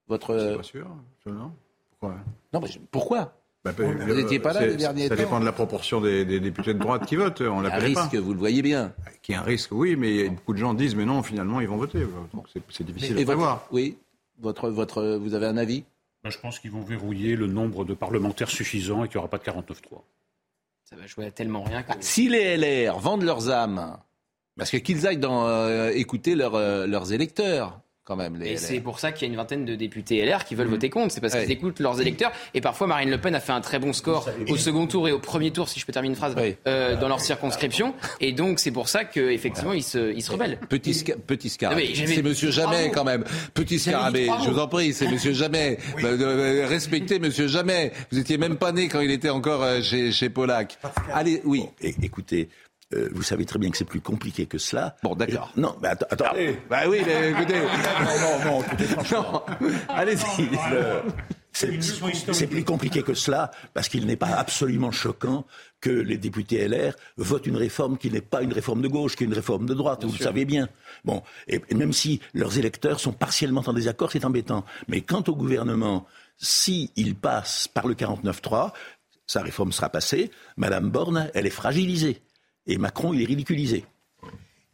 Votre. C'est euh, pas sûr, non Pourquoi? Non, mais je- pourquoi? Bah, Vous euh, n'étiez pas là les derniers Ça temps. dépend de la proportion des, des députés de droite qui votent. On Un l'appelle pas. risque, vous le voyez bien. Qui est un risque, oui, mais beaucoup de gens disent, mais non, finalement, ils vont voter. Donc c'est- difficile Et votre, oui, votre, votre, vous avez un avis? Ben, je pense qu'ils vont verrouiller le nombre de parlementaires suffisant et qu'il n'y aura pas de 49-3. Ça va jouer à tellement rien que... Si les LR vendent leurs âmes, parce que qu'ils aillent dans, euh, écouter euh, leurs électeurs, quand même, les Et c'est pour ça qu'il y a une vingtaine de députés LR qui veulent voter contre. C'est parce Ouais. qu'ils écoutent leurs électeurs. Et parfois, Marine Le Pen a fait un très bon score au second tour et au premier tour, si je peux terminer une phrase, euh, dans leur circonscription. Et donc, c'est pour ça qu'effectivement, ils se, ils se rebellent. Petit, sca- petit scarabée. C'est monsieur Jamais, quand même. Petit scarabée. Je vous en prie, c'est monsieur Jamais. <laughs> Bah, euh, respectez monsieur Jamais. Vous étiez même pas né quand il était encore euh, chez, chez Polac. Allez, oui. Bon, écoutez, euh, vous savez très bien que c'est plus compliqué que cela. Bon, d'accord. Et- Non, mais atte- attendez. Bah oui, mais écoutez. <laughs> non, non, écoutez, franchement. Non. <laughs> Allez-y. C'est plus compliqué que cela, parce qu'il n'est pas absolument choquant que les députés LR votent une réforme qui n'est pas une réforme de gauche, qui est une réforme de droite, vous le savez bien. Bon, et, et même si leurs électeurs sont partiellement en désaccord, c'est embêtant. Mais quant au gouvernement, s'il passe par le 49-3, sa réforme sera passée, Madame Borne, elle est fragilisée. Et Macron, il est ridiculisé.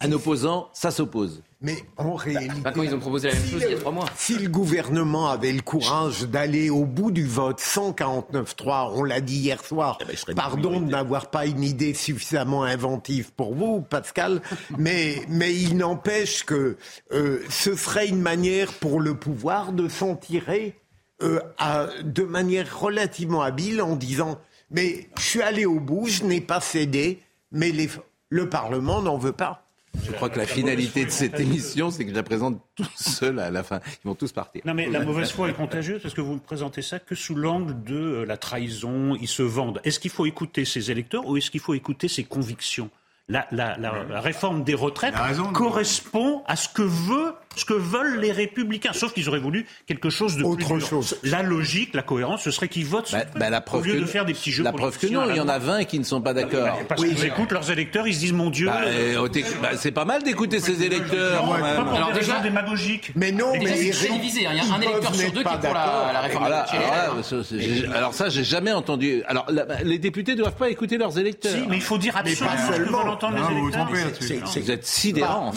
Un opposant, ça s'oppose. Mais en réalité. quand ils ont proposé la même chose il y a trois mois. Si le gouvernement avait le courage d'aller au bout du vote, 149.3, on l'a dit hier soir, Eh ben, pardon de n'avoir pas une idée suffisamment inventive pour vous, Pascal, <laughs> mais, mais il n'empêche que euh, ce serait une manière pour le pouvoir de s'en tirer euh, à- de manière relativement habile en disant mais je suis allé au bout, je n'ai pas cédé, mais les- le Parlement n'en veut pas. Je crois que la finalité de cette émission, c'est que je la présente tout seul à la fin. Ils vont tous partir. Non mais la mauvaise foi est contagieuse parce que vous ne présentez ça que sous l'angle de euh, la trahison, ils se vendent. Est-ce qu'il faut écouter ses électeurs ou est-ce qu'il faut écouter ses convictions? La, la- la- la réforme des retraites correspond à ce que veut, ce que veulent les républicains. Sauf qu'ils auraient voulu quelque chose de plus dur. La logique, la cohérence, ce serait qu'ils votent ce Bah, la au preuve lieu que- de faire des petits jeux. La preuve que non, il y en a noix. 20 qui ne sont pas d'accord. Bah, Parce qu'ils écoutent leurs électeurs, ils se disent mon Dieu. Bah, euh, t'éc- bah, c'est pas mal d'écouter ses électeurs. même. Alors déjà démagogiques. Mais non, mais c'est divisé. hein. Il y a un électeur sur deux qui est pour la, réforme Alors les alors ça, j'ai- alors ça, j'ai jamais entendu. Alors les députés doivent pas écouter leurs électeurs. Si, mais il faut dire absolument pas ce que veulent entendre Non, les électeurs. Vous êtes sidérant.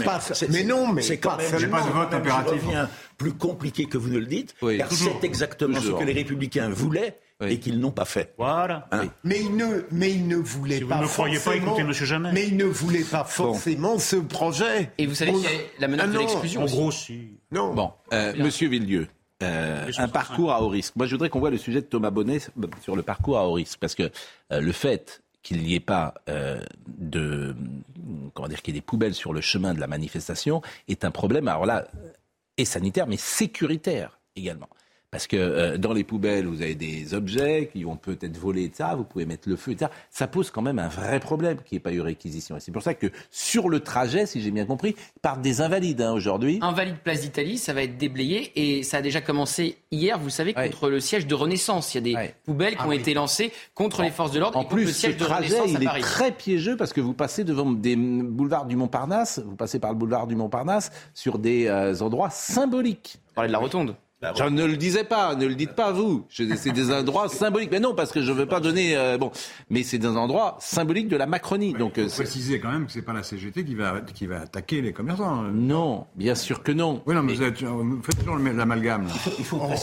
Mais non, mais c'est quand pas même, seulement. Impératif. reviens, plus compliqué que vous ne le dites, Oui. car c'est exactement Toujours. ce que les républicains voulaient Oui. et qu'ils n'ont pas fait. Voilà. Hein Mais il ne, mais il ne voulait Si vous pas. ne me croyez pas, forcément- écoutez Monsieur Jamais. Mais il ne voulait pas forcément ce projet. Et vous savez On- qu'il y a la menace Ah de l'exclusion En gros, si. Non. Bon, euh, Monsieur Villedieu, euh, un parcours à haut risque. Moi, je voudrais qu'on voit le sujet de Thomas Bonnet sur le parcours à haut risque, parce que euh, le fait qu'il n'y ait pas euh, de comment dire qu'il y ait des poubelles sur le chemin de la manifestation est un problème. Alors là, et sanitaire, mais sécuritaire également. Parce que euh, dans les poubelles, vous avez des objets qui vont peut-être voler, etc. Vous pouvez mettre le feu, etc. Ça pose quand même un vrai problème qu'il n'y ait pas eu réquisition. Et c'est pour ça que sur le trajet, si j'ai bien compris, partent des invalides hein, aujourd'hui. Invalide Place d'Italie, ça va être déblayé et ça a déjà commencé hier, vous savez, contre le siège de Renaissance. Il y a des poubelles qui Ah ont oui. été lancées contre les forces de l'ordre En et plus, le ce siège de trajet, Renaissance à il est très piégeux parce que vous passez devant des boulevards du Montparnasse, vous passez par le boulevard du Montparnasse sur des euh, endroits symboliques. Vous parlez de la rotonde. Je ne le disais pas, ne le dites pas vous. Je- C'est des endroits <laughs> symboliques. Mais non, parce que je ne veux pas donner. euh, bon, mais c'est des endroits symboliques de la Macronie. Donc, euh, Il faut c'est- préciser quand même que c'est pas la CGT qui va, qui va attaquer les commerçants. Non, bien sûr que non. Oui, non, mais vous, êtes- vous faites toujours l'amalgame. là.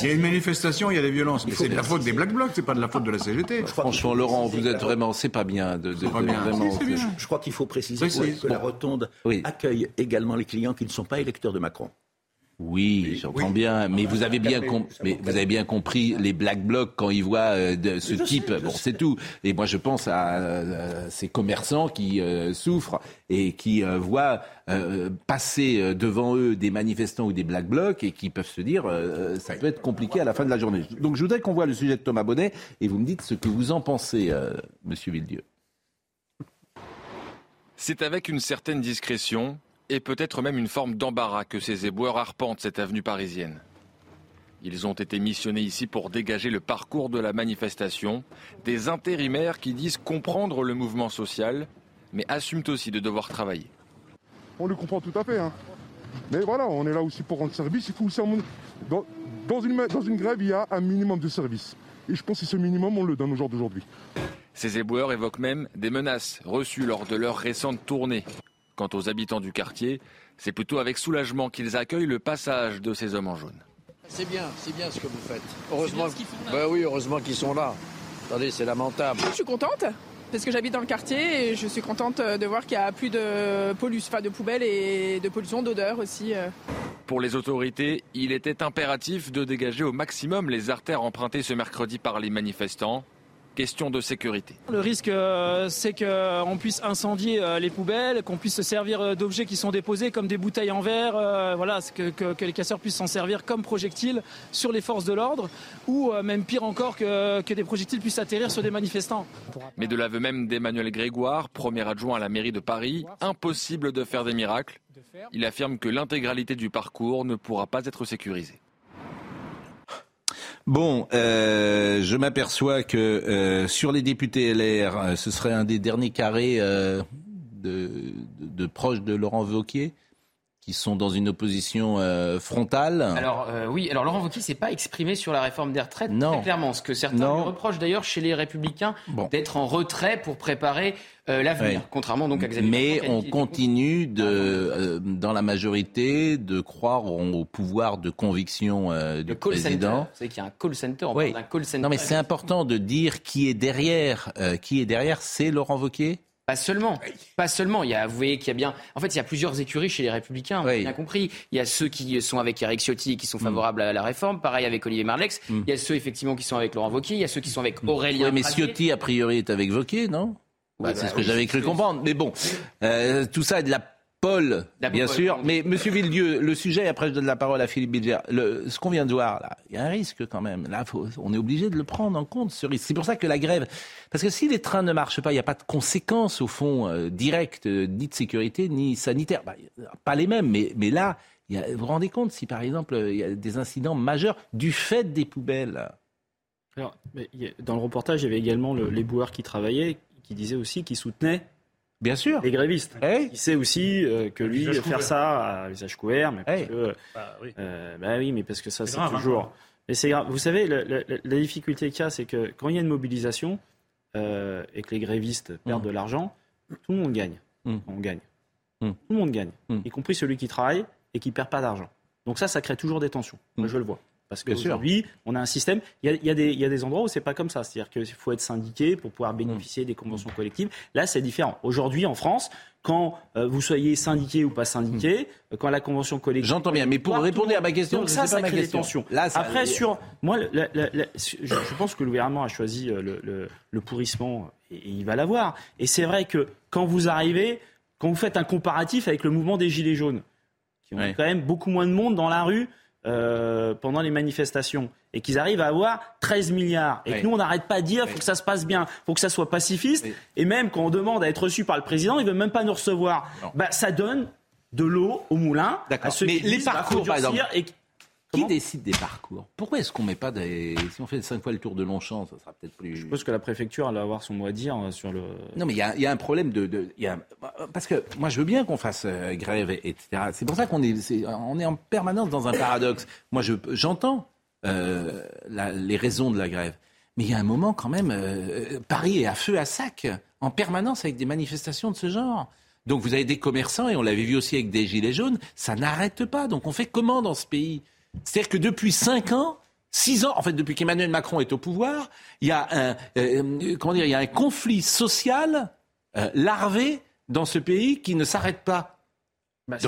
Il y a une manifestation, il y a des violences. Mais c'est de la faute des Black Blocs, c'est pas de la faute de la CGT. franchement, Laurent, vous êtes vraiment. C'est pas bien de. de- pas de- bien. vraiment, Si, c'est bien. Je crois qu'il faut préciser Précise. que, que la rotonde accueille également les clients qui ne sont pas électeurs de Macron. Oui, j'entends bien, mais vous avez bien, com- mais vous avez bien compris les black blocs quand ils voient euh, de- ce Je type. bon, c'est tout. Et moi, je pense à euh, ces commerçants qui euh, souffrent et qui euh, voient euh, passer euh, devant eux des manifestants ou des black blocs et qui peuvent se dire euh, ça peut être compliqué à la fin de la journée. Donc, je voudrais qu'on voit le sujet de Thomas Bonnet et vous me dites ce que vous en pensez, euh, Monsieur Villedieu. C'est avec une certaine discrétion et peut-être même une forme d'embarras que ces éboueurs arpentent cette avenue parisienne. Ils ont été missionnés ici pour dégager le parcours de la manifestation, des intérimaires qui disent comprendre le mouvement social, mais assument aussi de devoir travailler. On le comprend tout à fait. hein. Mais voilà, on est là aussi pour rendre service. Il faut aussi dans, dans une, dans une grève, il y a un minimum de service. Et je pense que ce minimum, on le donne au jour d'aujourd'hui. Ces éboueurs évoquent même des menaces reçues lors de leur récente tournée. Quant aux habitants du quartier, c'est plutôt avec soulagement qu'ils accueillent le passage de ces hommes en jaune. C'est bien, c'est bien ce que vous faites. Heureusement, bah oui, heureusement qu'ils sont là. Attendez, c'est lamentable. Je suis contente parce que j'habite dans le quartier et je suis contente de voir qu'il n'y a plus de, pollu- enfin, de poubelles et de pollution d'odeur aussi. euh. Pour les autorités, il était impératif de dégager au maximum les artères empruntées ce mercredi par les manifestants. Question de sécurité. Le risque, euh, c'est qu'on puisse incendier euh, les poubelles, qu'on puisse se servir euh, d'objets qui sont déposés comme des bouteilles en verre, euh, voilà, que, que- que les casseurs puissent s'en servir comme projectiles sur les forces de l'ordre, ou même pire encore que, que des projectiles puissent atterrir sur des manifestants. Mais de l'aveu même d'Emmanuel Grégoire, premier adjoint à la mairie de Paris, impossible de faire des miracles. Il affirme que l'intégralité du parcours ne pourra pas être sécurisée. Bon, euh, je m'aperçois que euh, sur les députés LR, euh, ce serait un des derniers carrés de, de, de proches de Laurent Wauquiez. Qui sont dans une opposition euh, frontale. Alors euh, oui, alors Laurent Wauquiez s'est pas exprimé sur la réforme des retraites non. très clairement, ce que certains lui reprochent d'ailleurs chez les Républicains d'être en retrait pour préparer euh, l'avenir, contrairement donc à Xavier. Mais on continue de, dans la majorité de croire au pouvoir de conviction du président. Vous savez qu'il y a un call center, on oui. call center. Non mais c'est important de dire qui est derrière. qui est derrière, c'est Laurent Wauquiez? Pas seulement, pas seulement. Il y a, voyez qu'il y a bien, en fait, il y a plusieurs écuries chez les Républicains. On a bien compris. Il y a ceux qui sont avec Eric Ciotti, qui sont mm. favorables à la réforme. Pareil avec Olivier Marlex. Mm. Il y a ceux effectivement qui sont avec Laurent Wauquiez. Il y a ceux qui sont avec mm. Aurélien. Oui, mais Ciotti a priori est avec Wauquiez, non? Bah, C'est ce bah que j'avais cru comprendre. Mais bon, euh, tout ça est de la Paul, bien sûr. Mais Monsieur Villedieu, le sujet, après je donne la parole à Philippe Bilger. ce qu'on vient de voir, là, il y a un risque quand même. Là, on est obligé de le prendre en compte, ce risque. C'est pour ça que la grève... Parce que si les trains ne marchent pas, il n'y a pas de conséquences, au fond, euh, directes, euh, ni de sécurité, ni sanitaires. Bah, pas les mêmes, mais, mais là, vous vous rendez compte si, par exemple, il y a des incidents majeurs du fait des poubelles? Alors, dans le reportage, il y avait également les boueurs qui travaillaient, qui disaient aussi qu'ils soutenaient Bien sûr. Les grévistes. Il sait aussi euh, que lui, faire ça à visage couvert, mais parce que, bah, oui. Euh, bah oui. mais parce que ça, c'est hein. toujours. Mais c'est grave. Vous savez, la, difficulté qu'il y a, c'est que quand il y a une mobilisation euh, et que les grévistes perdent mm. de l'argent, tout le monde gagne. Mm. On gagne. Mm. Tout le monde gagne, y compris celui qui travaille et qui perd pas d'argent. Donc ça, ça crée toujours des tensions. Moi, je le vois. Parce qu'aujourd'hui, on a un système. Il y a, des, endroits où c'est pas comme ça. C'est-à-dire qu'il faut être syndiqué pour pouvoir bénéficier des conventions collectives. Là, c'est différent. Aujourd'hui, en France, quand euh, vous soyez syndiqué ou pas syndiqué, euh, quand la convention collective. J'entends bien, mais pour répondre à ma question, donc ça, ça crée des tensions. Là, Après, sur moi, je, pense que le gouvernement a choisi euh, le, pourrissement et, il va l'avoir. Et c'est vrai que quand vous arrivez, quand vous faites un comparatif avec le mouvement des gilets jaunes, qui ont quand même beaucoup moins de monde dans la rue euh, pendant les manifestations et qu'ils arrivent à avoir 13 milliards. Et que nous on n'arrête pas de dire faut que ça se passe bien, faut que ça soit pacifiste. Et même quand on demande à être reçu par le président, il veut même pas nous recevoir. Bah, ça donne de l'eau au moulin à ceux Mais qui les parcours, par exemple, et qui décide des parcours? Pourquoi est-ce qu'on met pas des... Si on fait cinq fois le tour de Longchamp, ça sera peut-être plus... Je pense que la préfecture va avoir son mot à dire euh, sur le... Non, mais il y, a un problème de... Parce que moi, je veux bien qu'on fasse euh, grève, etc. C'est pour ça qu'on est, on est en permanence dans un paradoxe. Moi, j'entends euh, les raisons de la grève. Mais il y a un moment quand même, Paris est à feu à sac, en permanence avec des manifestations de ce genre. Donc vous avez des commerçants, et on l'avait vu aussi avec des gilets jaunes, ça n'arrête pas. Donc on fait comment dans ce pays c'est-à-dire que depuis cinq ans, six ans, en fait, depuis qu'Emmanuel Macron est au pouvoir, il y a un, euh, comment dire, il y a un conflit social euh, larvé dans ce pays qui ne s'arrête pas. Bah,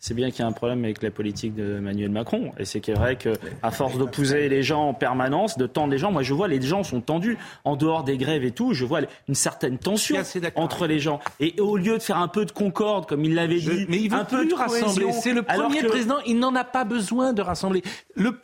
c'est bien qu'il y a un problème avec la politique d'Emmanuel Macron. Et c'est vrai qu'à force d'opposer les gens en permanence, de tendre les gens, moi je vois les gens sont tendus. En dehors des grèves et tout, je vois une certaine tension entre les gens. Et au lieu de faire un peu de concorde, comme il l'avait dit, mais il veut un peu de rassembler. C'est le premier président, il n'en a pas besoin de rassembler.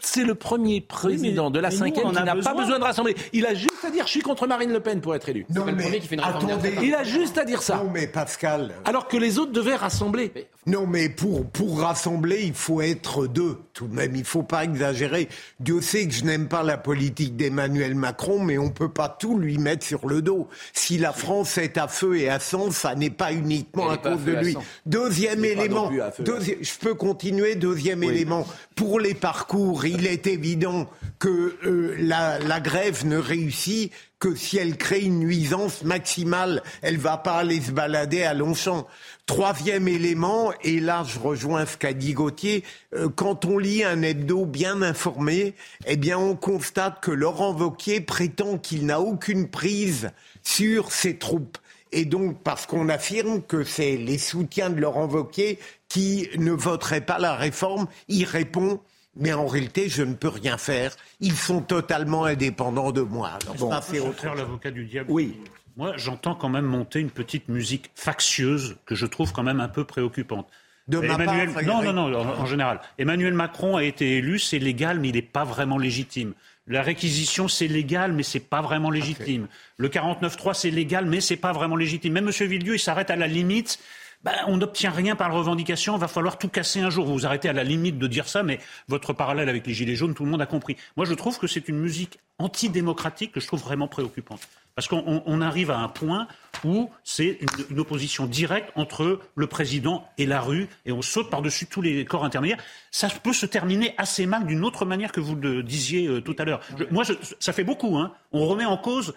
C'est le premier président de la cinquième qui n'a pas besoin de rassembler. Il a juste à dire je suis contre Marine Le Pen pour être élu. Non, mais qui fait une attendez, il a juste à dire ça. Non mais Pascal. Alors que les autres devaient rassembler. Non mais pour pour rassembler, il faut être deux, tout de même. Il ne faut pas exagérer. Dieu sait que je n'aime pas la politique d'Emmanuel Macron, mais on ne peut pas tout lui mettre sur le dos. Si la France est à feu et à sang, ça n'est pas uniquement à cause de lui. Deuxième élément, je peux continuer, deuxième élément. Pour les parcours, il est évident que euh, la, la grève ne réussit que si elle crée une nuisance maximale. Elle va pas aller se balader à Longchamp. Troisième élément, et là je rejoins ce qu'a dit Gauthier, euh, quand on lit un hebdo bien informé, eh bien on constate que Laurent Wauquiez prétend qu'il n'a aucune prise sur ses troupes. Et donc, parce qu'on affirme que c'est les soutiens de Laurent Wauquiez qui ne voteraient pas la réforme, il répond mais en réalité, je ne peux rien faire. Ils sont totalement indépendants de moi. Alors, bon, ça, faire l'avocat du diable. Oui. Moi, j'entends quand même monter une petite musique factieuse que je trouve quand même un peu préoccupante. De Emmanuel... non, non, non, en, général. Emmanuel Macron a été élu, c'est légal, mais il n'est pas vraiment légitime. La réquisition, c'est légal, mais c'est pas vraiment légitime. Le 49-3, c'est légal, mais c'est pas vraiment légitime. Même M. Villedieu, il s'arrête à la limite. Ben, on n'obtient rien par la revendication, il va falloir tout casser un jour. Vous vous arrêtez à la limite de dire ça, mais votre parallèle avec les Gilets jaunes, tout le monde a compris. Moi, je trouve que c'est une musique antidémocratique que je trouve vraiment préoccupante. Parce qu'on arrive à un point où c'est une, opposition directe entre le président et la rue, et on saute par-dessus tous les corps intermédiaires. Ça peut se terminer assez mal d'une autre manière que vous le disiez euh, tout à l'heure. Moi, ça fait beaucoup. Hein. On remet en cause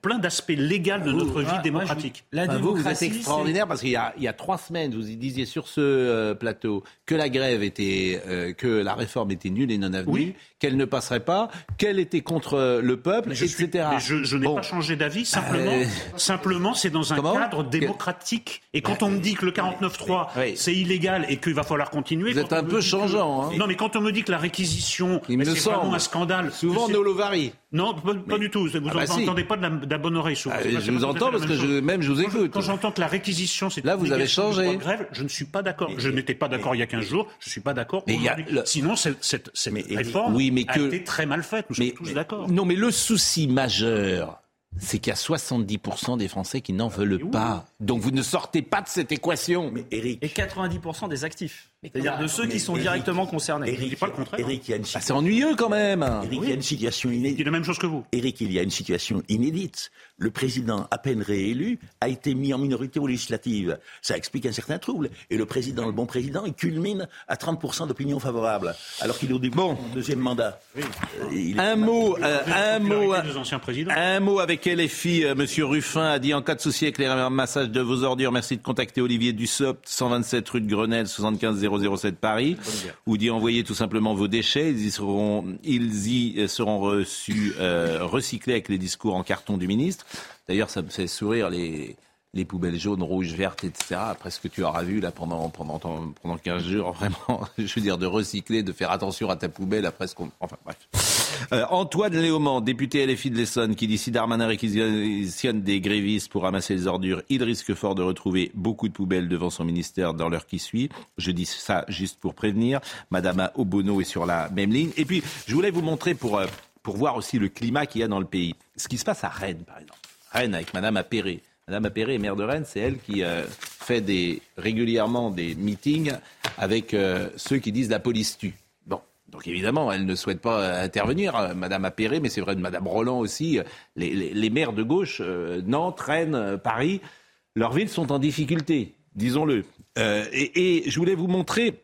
plein d'aspects légaux de notre vie démocratique. la vous, vous êtes extraordinaire parce qu'il y, y, a trois semaines, vous y disiez sur ce euh, plateau que la grève était, euh, que la réforme était nulle et non avenue, qu'elle ne passerait pas, qu'elle était contre euh, le peuple, etc. mais je, n'ai pas changé d'avis, simplement, <laughs> simplement c'est dans un cadre démocratique. Et quand on me dit que le 49.3 c'est illégal et qu'il va falloir continuer, vous êtes un peu changeant. Hein. Non, mais quand on me dit que la réquisition, c'est vraiment un scandale. Souvent, nos varie. Non, pas, du tout. Vous n'entendez ah bah pas de la, bonne oreille. Ah, je vous entends parce que je, même je vous écoute. Quand j'entends que la réquisition, c'est là vous avez changé. Grève, je ne suis pas d'accord. Je n'étais pas d'accord il y a 15 jours. Je ne suis pas d'accord. Sinon, cette, cette, réforme oui, mais a été très mal faite. Nous sommes tous d'accord. Non, mais le souci majeur, c'est qu'il y a 70% des Français qui n'en veulent pas. Donc vous ne sortez pas de cette équation. Mais Eric... Et 90% des actifs. C'est-à-dire de ceux qui sont directement concernés. Eric, pas le contraire. Eric, il y a une... Ah, c'est ennuyeux quand même. Eric, il y a une situation inédite. Il la même chose que vous. Eric, il y a une situation inédite. Le président, à peine réélu, a été mis en minorité aux législatives. Ça explique un certain trouble. Et le président, le bon président, il culmine à 30% d'opinion favorable, alors qu'il est au début bon. deuxième mandat. Euh, un mot, euh, un mot, un mot avec LFI. Euh, Monsieur Ruffin a dit en cas de souci avec les massage de vos ordures, merci de contacter Olivier Dussopt, 127 rue de Grenelle, 75 007 Paris, ou d'y envoyer tout simplement vos déchets. Ils y seront, ils y seront reçus, recyclés avec les discours en carton du ministre. D'ailleurs, ça me fait sourire les, les poubelles jaunes, rouges, vertes, etc. Après ce que tu auras vu là pendant, pendant, pendant 15 jours, <laughs> vraiment, je veux dire, de recycler, de faire attention à ta poubelle après ce qu'on. Enfin, bref. Euh, Antoine Léaumont, député LFI de l'Essonne, qui dit si Darmanin réquisitionne des grévistes pour ramasser les ordures, il risque fort de retrouver beaucoup de poubelles devant son ministère dans l'heure qui suit. Je dis ça juste pour prévenir. Madame Obono est sur la même ligne. Et puis, je voulais vous montrer pour, euh, pour voir aussi le climat qu'il y a dans le pays. Ce qui se passe à Rennes, par exemple. Rennes avec Madame Appéré. Madame Appéré, maire de Rennes, c'est elle qui euh, fait régulièrement des meetings avec euh, ceux qui disent la police tue. Bon, donc évidemment, elle ne souhaite pas intervenir, euh, Madame Appéré, mais c'est vrai de Madame Roland aussi. Les, maires de gauche, Nantes, Rennes, Paris, leurs villes sont en difficulté, disons-le. Et je voulais vous montrer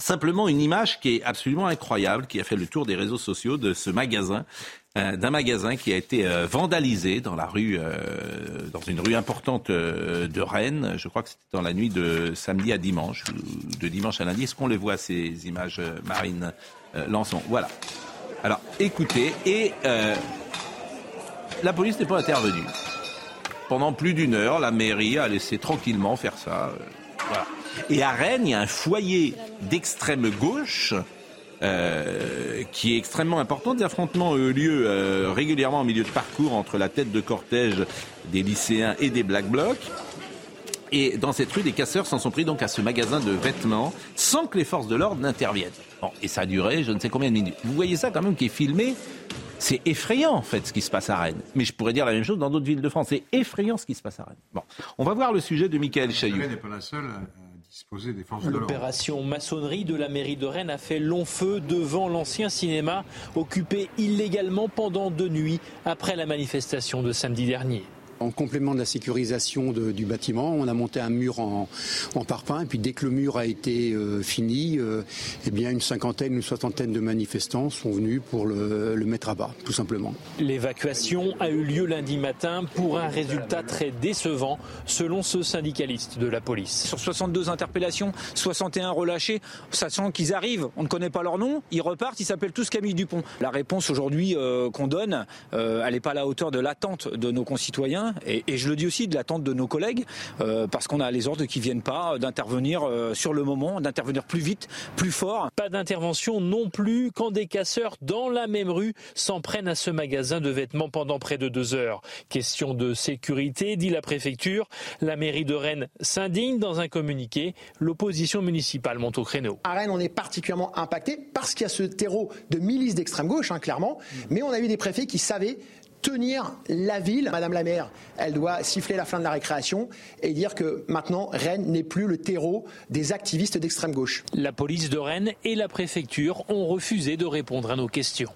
simplement une image qui est absolument incroyable, qui a fait le tour des réseaux sociaux de ce magasin euh, d'un magasin qui a été euh, vandalisé dans la rue, euh, dans une rue importante de Rennes. Je crois que c'était dans la nuit de samedi à dimanche, ou de dimanche à lundi. Est-ce qu'on les voit ces images, Marine Lançon? Voilà. Alors, écoutez, et la police n'est pas intervenue. Pendant plus d'une heure, la mairie a laissé tranquillement faire ça. voilà. Et à Rennes, il y a un foyer d'extrême gauche euh, qui est extrêmement important. Des affrontements ont eu lieu euh, régulièrement en milieu de parcours entre la tête de cortège des lycéens et des Black Blocs. Et dans cette rue, des casseurs s'en sont pris donc à ce magasin de vêtements sans que les forces de l'ordre n'interviennent. Bon, et ça a duré je ne sais combien de minutes. Vous voyez ça quand même qui est filmé. C'est effrayant en fait ce qui se passe à Rennes. Mais je pourrais dire la même chose dans d'autres villes de France. C'est effrayant ce qui se passe à Rennes. Bon, on va voir le sujet de Michael Chailloux. N'est pas la seule. L'opération maçonnerie de la mairie de Rennes a fait long feu devant l'ancien cinéma, occupé illégalement pendant deux nuits après la manifestation de samedi dernier. En complément de la sécurisation du bâtiment, on a monté un mur en, parpaing. Et puis dès que le mur a été euh, fini, euh, eh bien une cinquantaine, une soixantaine de manifestants sont venus pour le, mettre à bas, tout simplement. L'évacuation a eu lieu lundi matin pour un résultat très décevant, selon ce syndicaliste de la police. Sur 62 interpellations, 61 relâchés, sachant qu'ils arrivent, on ne connaît pas leur nom, ils repartent, ils s'appellent tous Camille Dupont. La réponse aujourd'hui euh, qu'on donne, elle n'est pas à la hauteur de l'attente de nos concitoyens et, je le dis aussi de l'attente de nos collègues, euh, parce qu'on a les ordres qui viennent pas d'intervenir euh, sur le moment, d'intervenir plus vite, plus fort. Pas d'intervention non plus quand des casseurs dans la même rue s'en prennent à ce magasin de vêtements pendant près de deux heures. Question de sécurité, dit la préfecture. La mairie de Rennes s'indigne dans un communiqué. L'opposition municipale monte au créneau. À Rennes, on est particulièrement impacté parce qu'il y a ce terreau de milices d'extrême gauche, hein, clairement. Mais on a eu des préfets qui savaient tenir la ville. Madame la maire, elle doit siffler la fin de la récréation et dire que maintenant, Rennes n'est plus le terreau des activistes d'extrême gauche. La police de Rennes et la préfecture ont refusé de répondre à nos questions.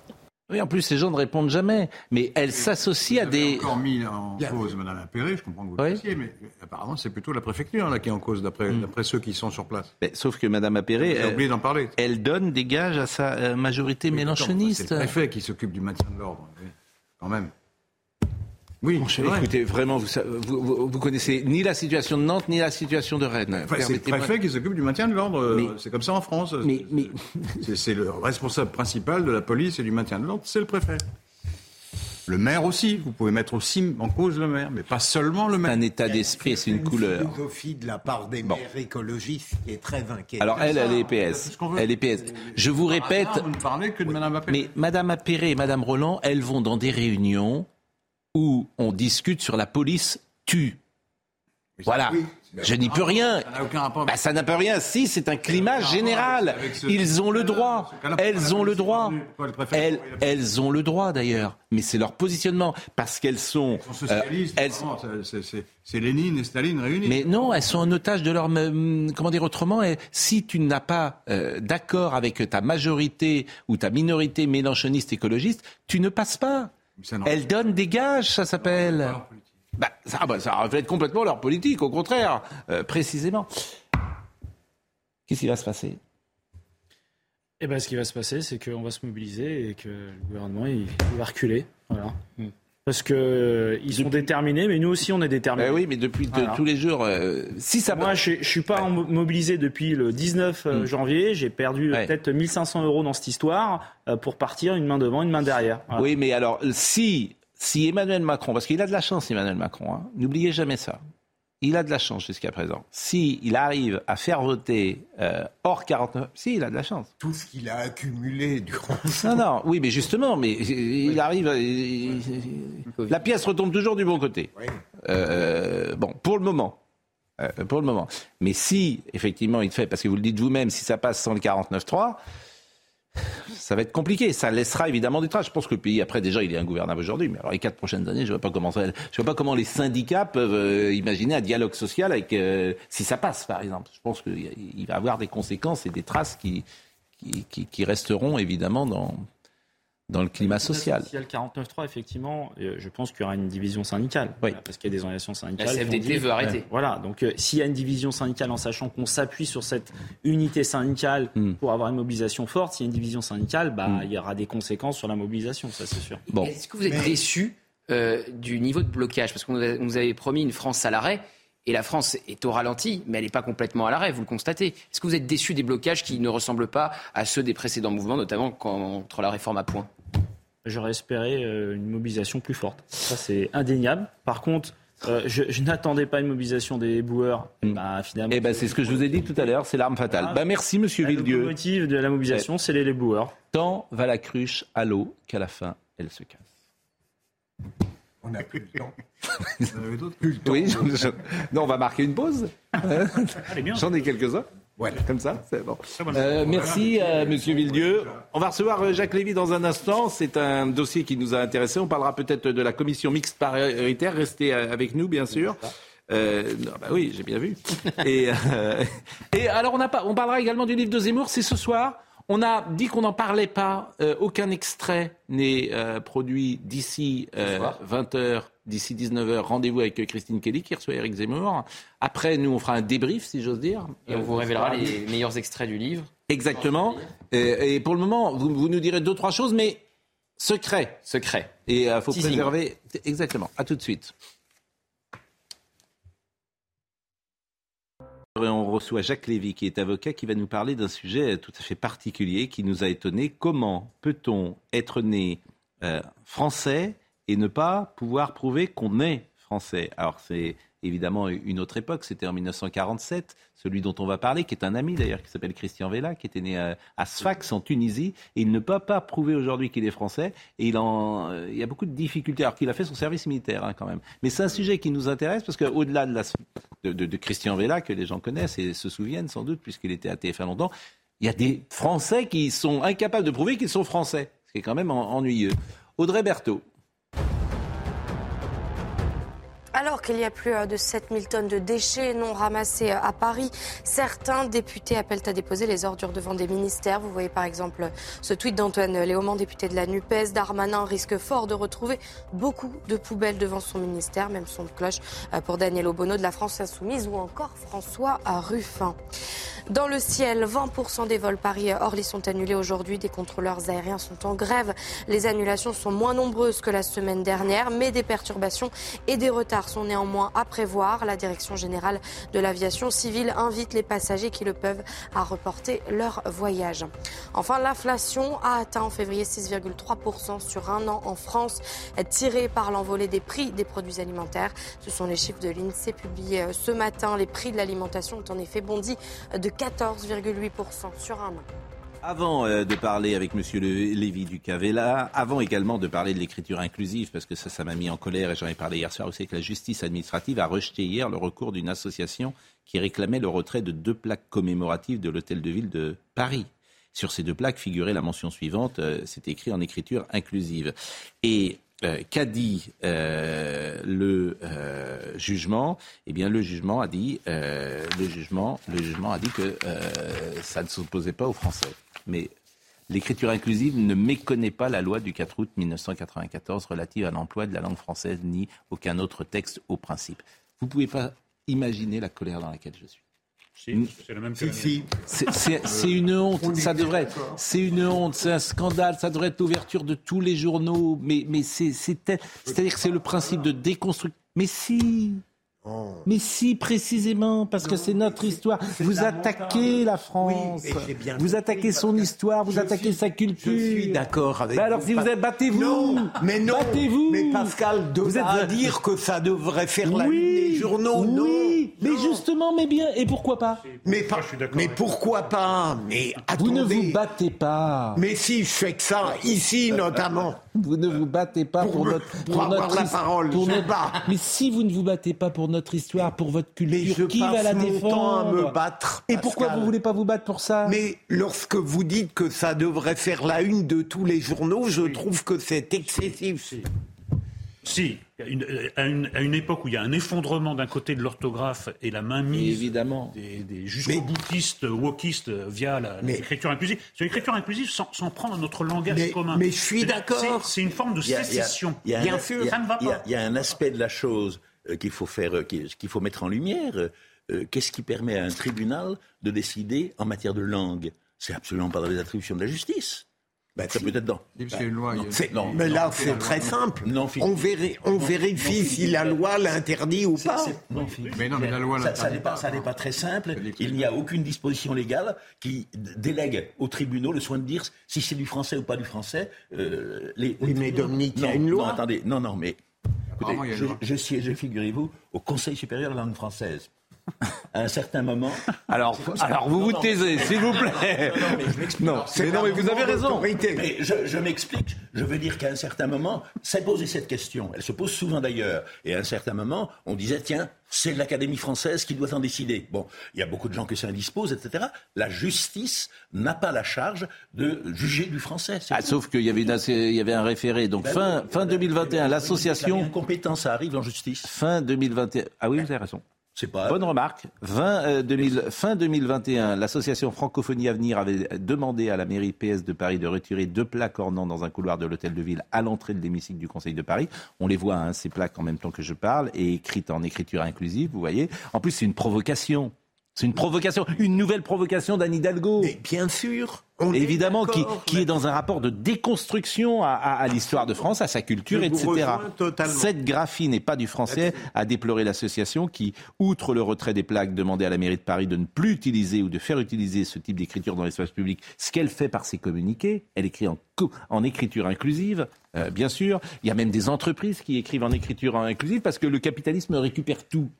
Oui, en plus, ces gens ne répondent jamais. Mais elle s'associe à des. encore mis en cause Mme Appéré, je comprends que vous le fassiez, mais apparemment, c'est plutôt la préfecture là, qui est en cause, d'après Mm. ceux qui sont sur place. Mais, sauf que Mme Appéré. J'ai oublié d'en parler. Elle donne des gages à sa euh, majorité mélanchoniste. C'est le préfet qui s'occupe du maintien de l'ordre, oui, quand même. Oui, c'est vrai. Écoutez, vraiment, vous, vous, vous- vous connaissez ni la situation de Nantes, ni la situation de Rennes. Enfin, c'est le préfet qui s'occupe du maintien de l'ordre. euh, C'est comme ça en France. Mais, C'est le responsable principal de la police et du maintien de l'ordre, c'est le préfet. Le maire aussi, vous pouvez mettre aussi en cause le maire, mais pas seulement le maire. Un état d'esprit, c'est une couleur. philosophie de la part des maires écologistes qui est très inquiétante. Alors elle, elle est PS. Elle est PS. Je vous répète. Vous ne parlez que de Mme Appéré. Mais Madame Appéré et Madame Roland, elles vont dans des réunions où on discute sur la police tue. Voilà. Je n'y peux rien. Ça n'a. Bah, ça n'a pas rien. Si, c'est un climat général. avec ce- Ils ont le droit. Elles ont le droit. Elles, elles ont le droit d'ailleurs. Mais c'est leur positionnement. Parce qu'elles sont. Socialistes, euh, c'est- Lénine et Staline réunis. mais non, elles sont en otage de leur. hum, Comment dire autrement Si tu n'as pas euh, d'accord avec ta majorité ou ta minorité mélanchoniste écologiste, tu ne passes pas. Elles donnent des gages, ça s'appelle. Bah, ça, ah bah, ça reflète complètement leur politique, au contraire, euh, précisément. Qu'est-ce qui va se passer? Eh ben, ce qui va se passer, c'est qu'on va se mobiliser et que le gouvernement il, il va reculer. Voilà. Parce que euh, ils sont déterminés, mais nous aussi on est déterminés. Ben oui, mais depuis de- tous les jours, euh, si ça. Moi, je, je suis pas mobilisé depuis le 19 euh, janvier. J'ai perdu peut-être 1500 euros dans cette histoire pour partir une main devant, une main derrière. Voilà. Oui, mais alors, si, si Emmanuel Macron, parce qu'il a de la chance, Emmanuel Macron, hein, n'oubliez jamais ça. Il a de la chance jusqu'à présent. Si il arrive à faire voter euh, hors 49, si, il a de la chance. Tout ce qu'il a accumulé durant Non, non, oui, mais justement, mais il arrive. à- il- la pièce retombe toujours du bon côté. Euh, bon, pour le moment. Euh, pour le moment. Mais si, effectivement, il fait, parce que vous le dites vous-même, si ça passe sans le 49-3, ça va être compliqué. Ça laissera évidemment des traces. Je pense que le pays, après, déjà, il est ingouvernable aujourd'hui. Mais alors, les quatre prochaines années, je ne vois pas comment ça, je vois pas comment les syndicats peuvent euh, imaginer un dialogue social avec, euh, si ça passe, par exemple. Je pense qu'il va y avoir des conséquences et des traces qui, qui, qui- qui resteront évidemment dans, dans le climat social. S'il y a le 49.3, effectivement, euh, je pense qu'il y aura une division syndicale. Voilà, parce qu'il y a des organisations syndicales. La CFDT dit- veut arrêter. Voilà, donc euh, s'il y a une division syndicale en sachant qu'on s'appuie sur cette unité syndicale Hmm. pour avoir une mobilisation forte, s'il y a une division syndicale, bah, il y aura des conséquences sur la mobilisation, ça c'est sûr. Est-ce que vous êtes déçu euh, du niveau de blocage? Parce qu'on nous avait promis une France à l'arrêt. Et la France est au ralenti, mais elle n'est pas complètement à l'arrêt, vous le constatez. Est-ce que vous êtes déçu des blocages qui ne ressemblent pas à ceux des précédents mouvements, notamment contre la réforme à point? J'aurais espéré euh, une mobilisation plus forte. Ça, c'est indéniable. Par contre, euh, je, je n'attendais pas une mobilisation des boueurs. Bah, finalement, Eh ben, c'est ce que je vous ai dit tout à l'heure, c'est l'arme fatale. Bah, merci, monsieur Le Villedieu. motif de la mobilisation, c'est les, les boueurs. Tant va la cruche à l'eau qu'à la fin, elle se casse. On n'a plus le temps. <laughs> Oui, je- je- non, on va marquer une pause. J'en ai quelques-uns. Voilà. Comme ça, c'est bon. Euh, merci, euh, Monsieur Villedieu. On va recevoir euh, Jacques Lévy dans un instant. C'est un dossier qui nous a intéressé. On parlera peut-être de la commission mixte paritaire. Restez euh, avec nous, bien sûr. Euh, non, bah oui, j'ai bien vu. Et, euh, <laughs> et alors, on, a pas, on parlera également du livre de Zemmour. C'est ce soir. On a dit qu'on n'en parlait pas. Euh, aucun extrait n'est euh, produit d'ici 20h, d'ici 19h. Rendez-vous avec euh, Christine Kelly qui reçoit Eric Zemmour. Après, nous, on fera un débrief, si j'ose dire. Et on vous révélera les meilleurs extraits du livre. Exactement. Et, et pour le moment, vous, vous nous direz deux, trois choses, mais secret. Secret. Et il faut Teasing. préserver. Exactement. À tout de suite. On reçoit Jacques Lévy, qui est avocat, qui va nous parler d'un sujet tout à fait particulier qui nous a étonné. Comment peut-on être né euh, français et ne pas pouvoir prouver qu'on est français? Alors c'est évidemment une autre époque, c'était en 1947, celui dont on va parler, qui est un ami d'ailleurs, qui s'appelle Christian Vella, qui était né à, Sfax en Tunisie, et il ne peut pas prouver aujourd'hui qu'il est français, et il, y a beaucoup de difficultés, alors qu'il a fait son service militaire hein, quand même. Mais c'est un sujet qui nous intéresse, parce qu'au-delà de, Christian Vella, que les gens connaissent et se souviennent sans doute, puisqu'il était à TF1 longtemps, il y a des Français qui sont incapables de prouver qu'ils sont français, ce qui est quand même en- ennuyeux. Audrey Berthaud. Alors qu'il y a plus euh, de 7000 tonnes de déchets non ramassés euh, à Paris, certains députés appellent à déposer les ordures devant des ministères. Vous voyez par exemple ce tweet d'Antoine Léaumont, député de la NUPES. Darmanin risque fort de retrouver beaucoup de poubelles devant son ministère, même son cloche euh, pour Daniel Obono de la France Insoumise ou encore François Ruffin. Dans le ciel, 20% des vols Paris-Orly sont annulés aujourd'hui. Des contrôleurs aériens sont en grève. Les annulations sont moins nombreuses que la semaine dernière, mais des perturbations et des retards sont néanmoins à prévoir. La Direction générale de l'aviation civile invite les passagers qui le peuvent à reporter leur voyage. Enfin, l'inflation a atteint en février 6,3% sur un an en France, tirée par l'envolée des prix des produits alimentaires. Ce sont les chiffres de l'INSEE publiés ce matin. Les prix de l'alimentation ont en effet bondi de 14,8% sur un an. Avant euh, de parler avec M. Lévy du Cavella, avant également de parler de l'écriture inclusive, parce que ça, ça m'a mis en colère et j'en ai parlé hier soir, savez que la justice administrative a rejeté hier le recours d'une association qui réclamait le retrait de deux plaques commémoratives de l'hôtel de ville de Paris. Sur ces deux plaques figurait la mention suivante, euh, c'est écrit en écriture inclusive. Et euh, qu'a dit euh, le jugement? Eh bien, le jugement a dit, le jugement, le jugement a dit que ça ne s'opposait pas aux Français. Mais l'écriture inclusive ne méconnaît pas la loi du 4 août 1994 relative à l'emploi de la langue française ni aucun autre texte au principe. Vous ne pouvez pas imaginer la colère dans laquelle je suis. C'est la même C'est une honte, ça devrait. C'est une honte, c'est un scandale, ça devrait être l'ouverture de tous les journaux. Mais, mais c'est, c'est-à-dire que c'est le principe de déconstruction. Mais si, Oh. Mais si, précisément, parce que c'est notre histoire. Vous attaquez la France. vous attaquez son histoire, vous attaquez sa culture. Je suis d'accord avec bah alors, si vous êtes, battez-vous. mais non. Battez-vous. Mais Pascal, de vous êtes... à dire que ça devrait faire la oui, des journaux, oui, mais justement, mais bien, et pourquoi pas Mais, mais pourquoi pas Mais Vous ne vous battez pas. Mais si, je fais que ça, ici notamment. <laughs> Vous ne vous battez pas pour, notre, pour, notre la parole. Pour Mais si vous ne vous battez pas pour notre histoire, pour votre culture, qui va la défendre temps à me battre. Et pourquoi vous voulez pas vous battre pour ça? Mais lorsque vous dites que ça devrait faire la une de tous les journaux, je trouve que c'est excessif. Si, à, une, époque où il y a un effondrement d'un côté de l'orthographe et la mainmise évidemment. des, des jusqu'au boutistes, wokistes via l'écriture inclusive, c'est l'écriture inclusive sans, prendre notre langage commun. Mais je suis d'accord. C'est une forme de sécession. Bien sûr, ça ne va pas. Il y a un aspect de la chose euh, qu'il faut faire, euh, qu'il faut mettre en lumière. Euh, qu'est-ce qui permet à un tribunal de décider en matière de langue? C'est absolument pas dans les attributions de la justice. Ben, ça peut être dans. non, mais là, c'est très simple. on, on vérifie si la loi l'interdit ou pas. mais non, mais la loi ça, n'est pas, pas, très simple. Il n'y a aucune disposition légale qui délègue aux tribunaux le soin de dire si c'est du français ou pas du français. Euh, les, oui, mais Dominique, il y a une loi. Non, attendez, non, non, mais je, je siégeais, figurez-vous, au Conseil supérieur de la langue française à un certain moment. Alors, alors vous vous taisez, s'il vous plaît. Non, mais, non, mais, vous avez raison. Mais je, m'explique. Je veux dire qu'à un certain moment, s'est posé cette question. Elle se pose souvent d'ailleurs. Et à un certain moment, on disait tiens, c'est l'Académie française qui doit en décider. Bon, il y a beaucoup de gens qui s'indisposent, etc. La justice n'a pas la charge de juger du français. Ah, sauf qu'il y avait, il y avait un référé. Donc ben fin, fin 2021, l'association. Incompétence, ça arrive en justice. Fin 2021. Ah oui, vous avez raison. Bonne remarque. 20, 2000, euh, fin 2021, l'association Francophonie Avenir avait demandé à la mairie PS de Paris de retirer deux plaques ornant dans un couloir de l'hôtel de ville à l'entrée de l'hémicycle du Conseil de Paris. On les voit, hein, ces plaques en même temps que je parle, et écrites en écriture inclusive, vous voyez. En plus, c'est une provocation. C'est une provocation, une nouvelle provocation d'Anne Hidalgo. Mais bien sûr. Évidemment, qui, qui, est dans un rapport de déconstruction à, à, l'histoire de France, à sa culture, etc. Cette graphie n'est pas du français, a déploré l'association qui, outre le retrait des plaques demandées à la mairie de Paris de ne plus utiliser ou de faire utiliser ce type d'écriture dans l'espace public, ce qu'elle fait par ses communiqués, elle écrit en, en écriture inclusive, euh, bien sûr. Il y a même des entreprises qui écrivent en écriture inclusive parce que le capitalisme récupère tout.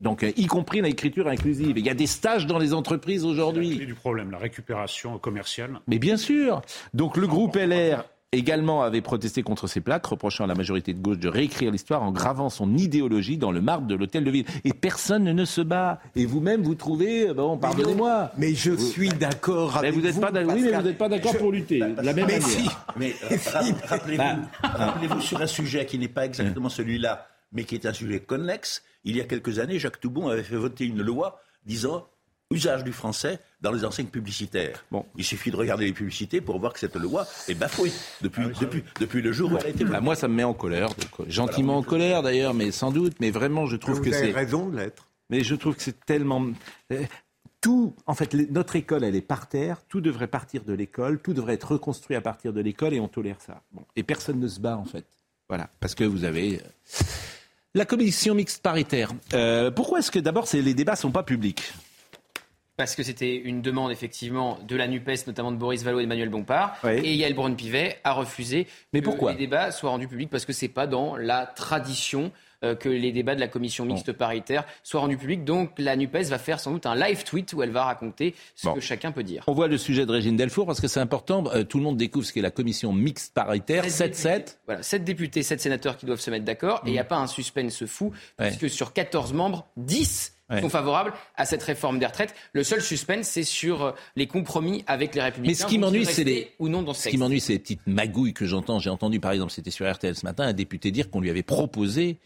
Donc, euh, y compris l'écriture inclusive. Il y a des stages dans les entreprises aujourd'hui. C'est du problème, la récupération commerciale. Mais bien sûr. Donc, le groupe LR également avait protesté contre ces plaques, reprochant à la majorité de gauche de réécrire l'histoire en gravant son idéologie dans le marbre de l'hôtel de ville. Et personne ne se bat. Et vous-même, vous trouvez, euh, bon, pardonnez-moi. Mais je suis d'accord avec vous. Êtes pas oui, mais vous n'êtes pas d'accord pour lutter. la même mais Si. Mais euh, rappelez-vous, bah, rappelez-vous sur un sujet qui n'est pas exactement celui-là mais qui est un sujet connexe. Il y a quelques années, Jacques Toubon avait fait voter une loi disant usage du français dans les enseignes publicitaires. Bon. Il suffit de regarder les publicités pour voir que cette loi est bafouée depuis, ah depuis, depuis le jour où elle a été bah, Moi, ça me met en colère, gentiment en colère d'ailleurs, mais sans doute. Mais vraiment, je trouve que c'est. raison de l'être. Mais je trouve que c'est tellement. Euh, tout, en fait, notre école, elle est par terre. Tout devrait partir de l'école. Tout devrait être reconstruit à partir de l'école et on tolère ça. Bon. Et personne ne se bat, en fait. Voilà. Parce que vous avez. La commission mixte paritaire. Euh, pourquoi est-ce que d'abord les débats ne sont pas publics? Parce que c'était une demande effectivement de la NUPES, notamment de Boris Vallaud et Emmanuel Bompard. Et Yael Braun-Pivet a refusé Mais que les débats soient rendus publics parce que ce n'est pas dans la tradition euh, que les débats de la commission mixte paritaire soient rendus publics. Donc la NUPES va faire sans doute un live tweet où elle va raconter ce que chacun peut dire. On voit le sujet de Régine Delfour parce que c'est important. Euh, tout le monde découvre ce qu'est la commission mixte paritaire. 7-7. Voilà, 7 députés, 7 sénateurs qui doivent se mettre d'accord. Et il n'y a mm. pas un suspense fou, puisque sur 14 membres, 10 sont favorables à cette réforme des retraites. Le seul suspense, c'est sur euh, les compromis avec les Républicains. Mais ce qui m'ennuie, c'est les ou non dans ce, ce qui m'ennuie, c'est les petites magouilles que j'entends. J'ai entendu, par exemple, c'était sur RTL ce matin, un député dire qu'on lui avait proposé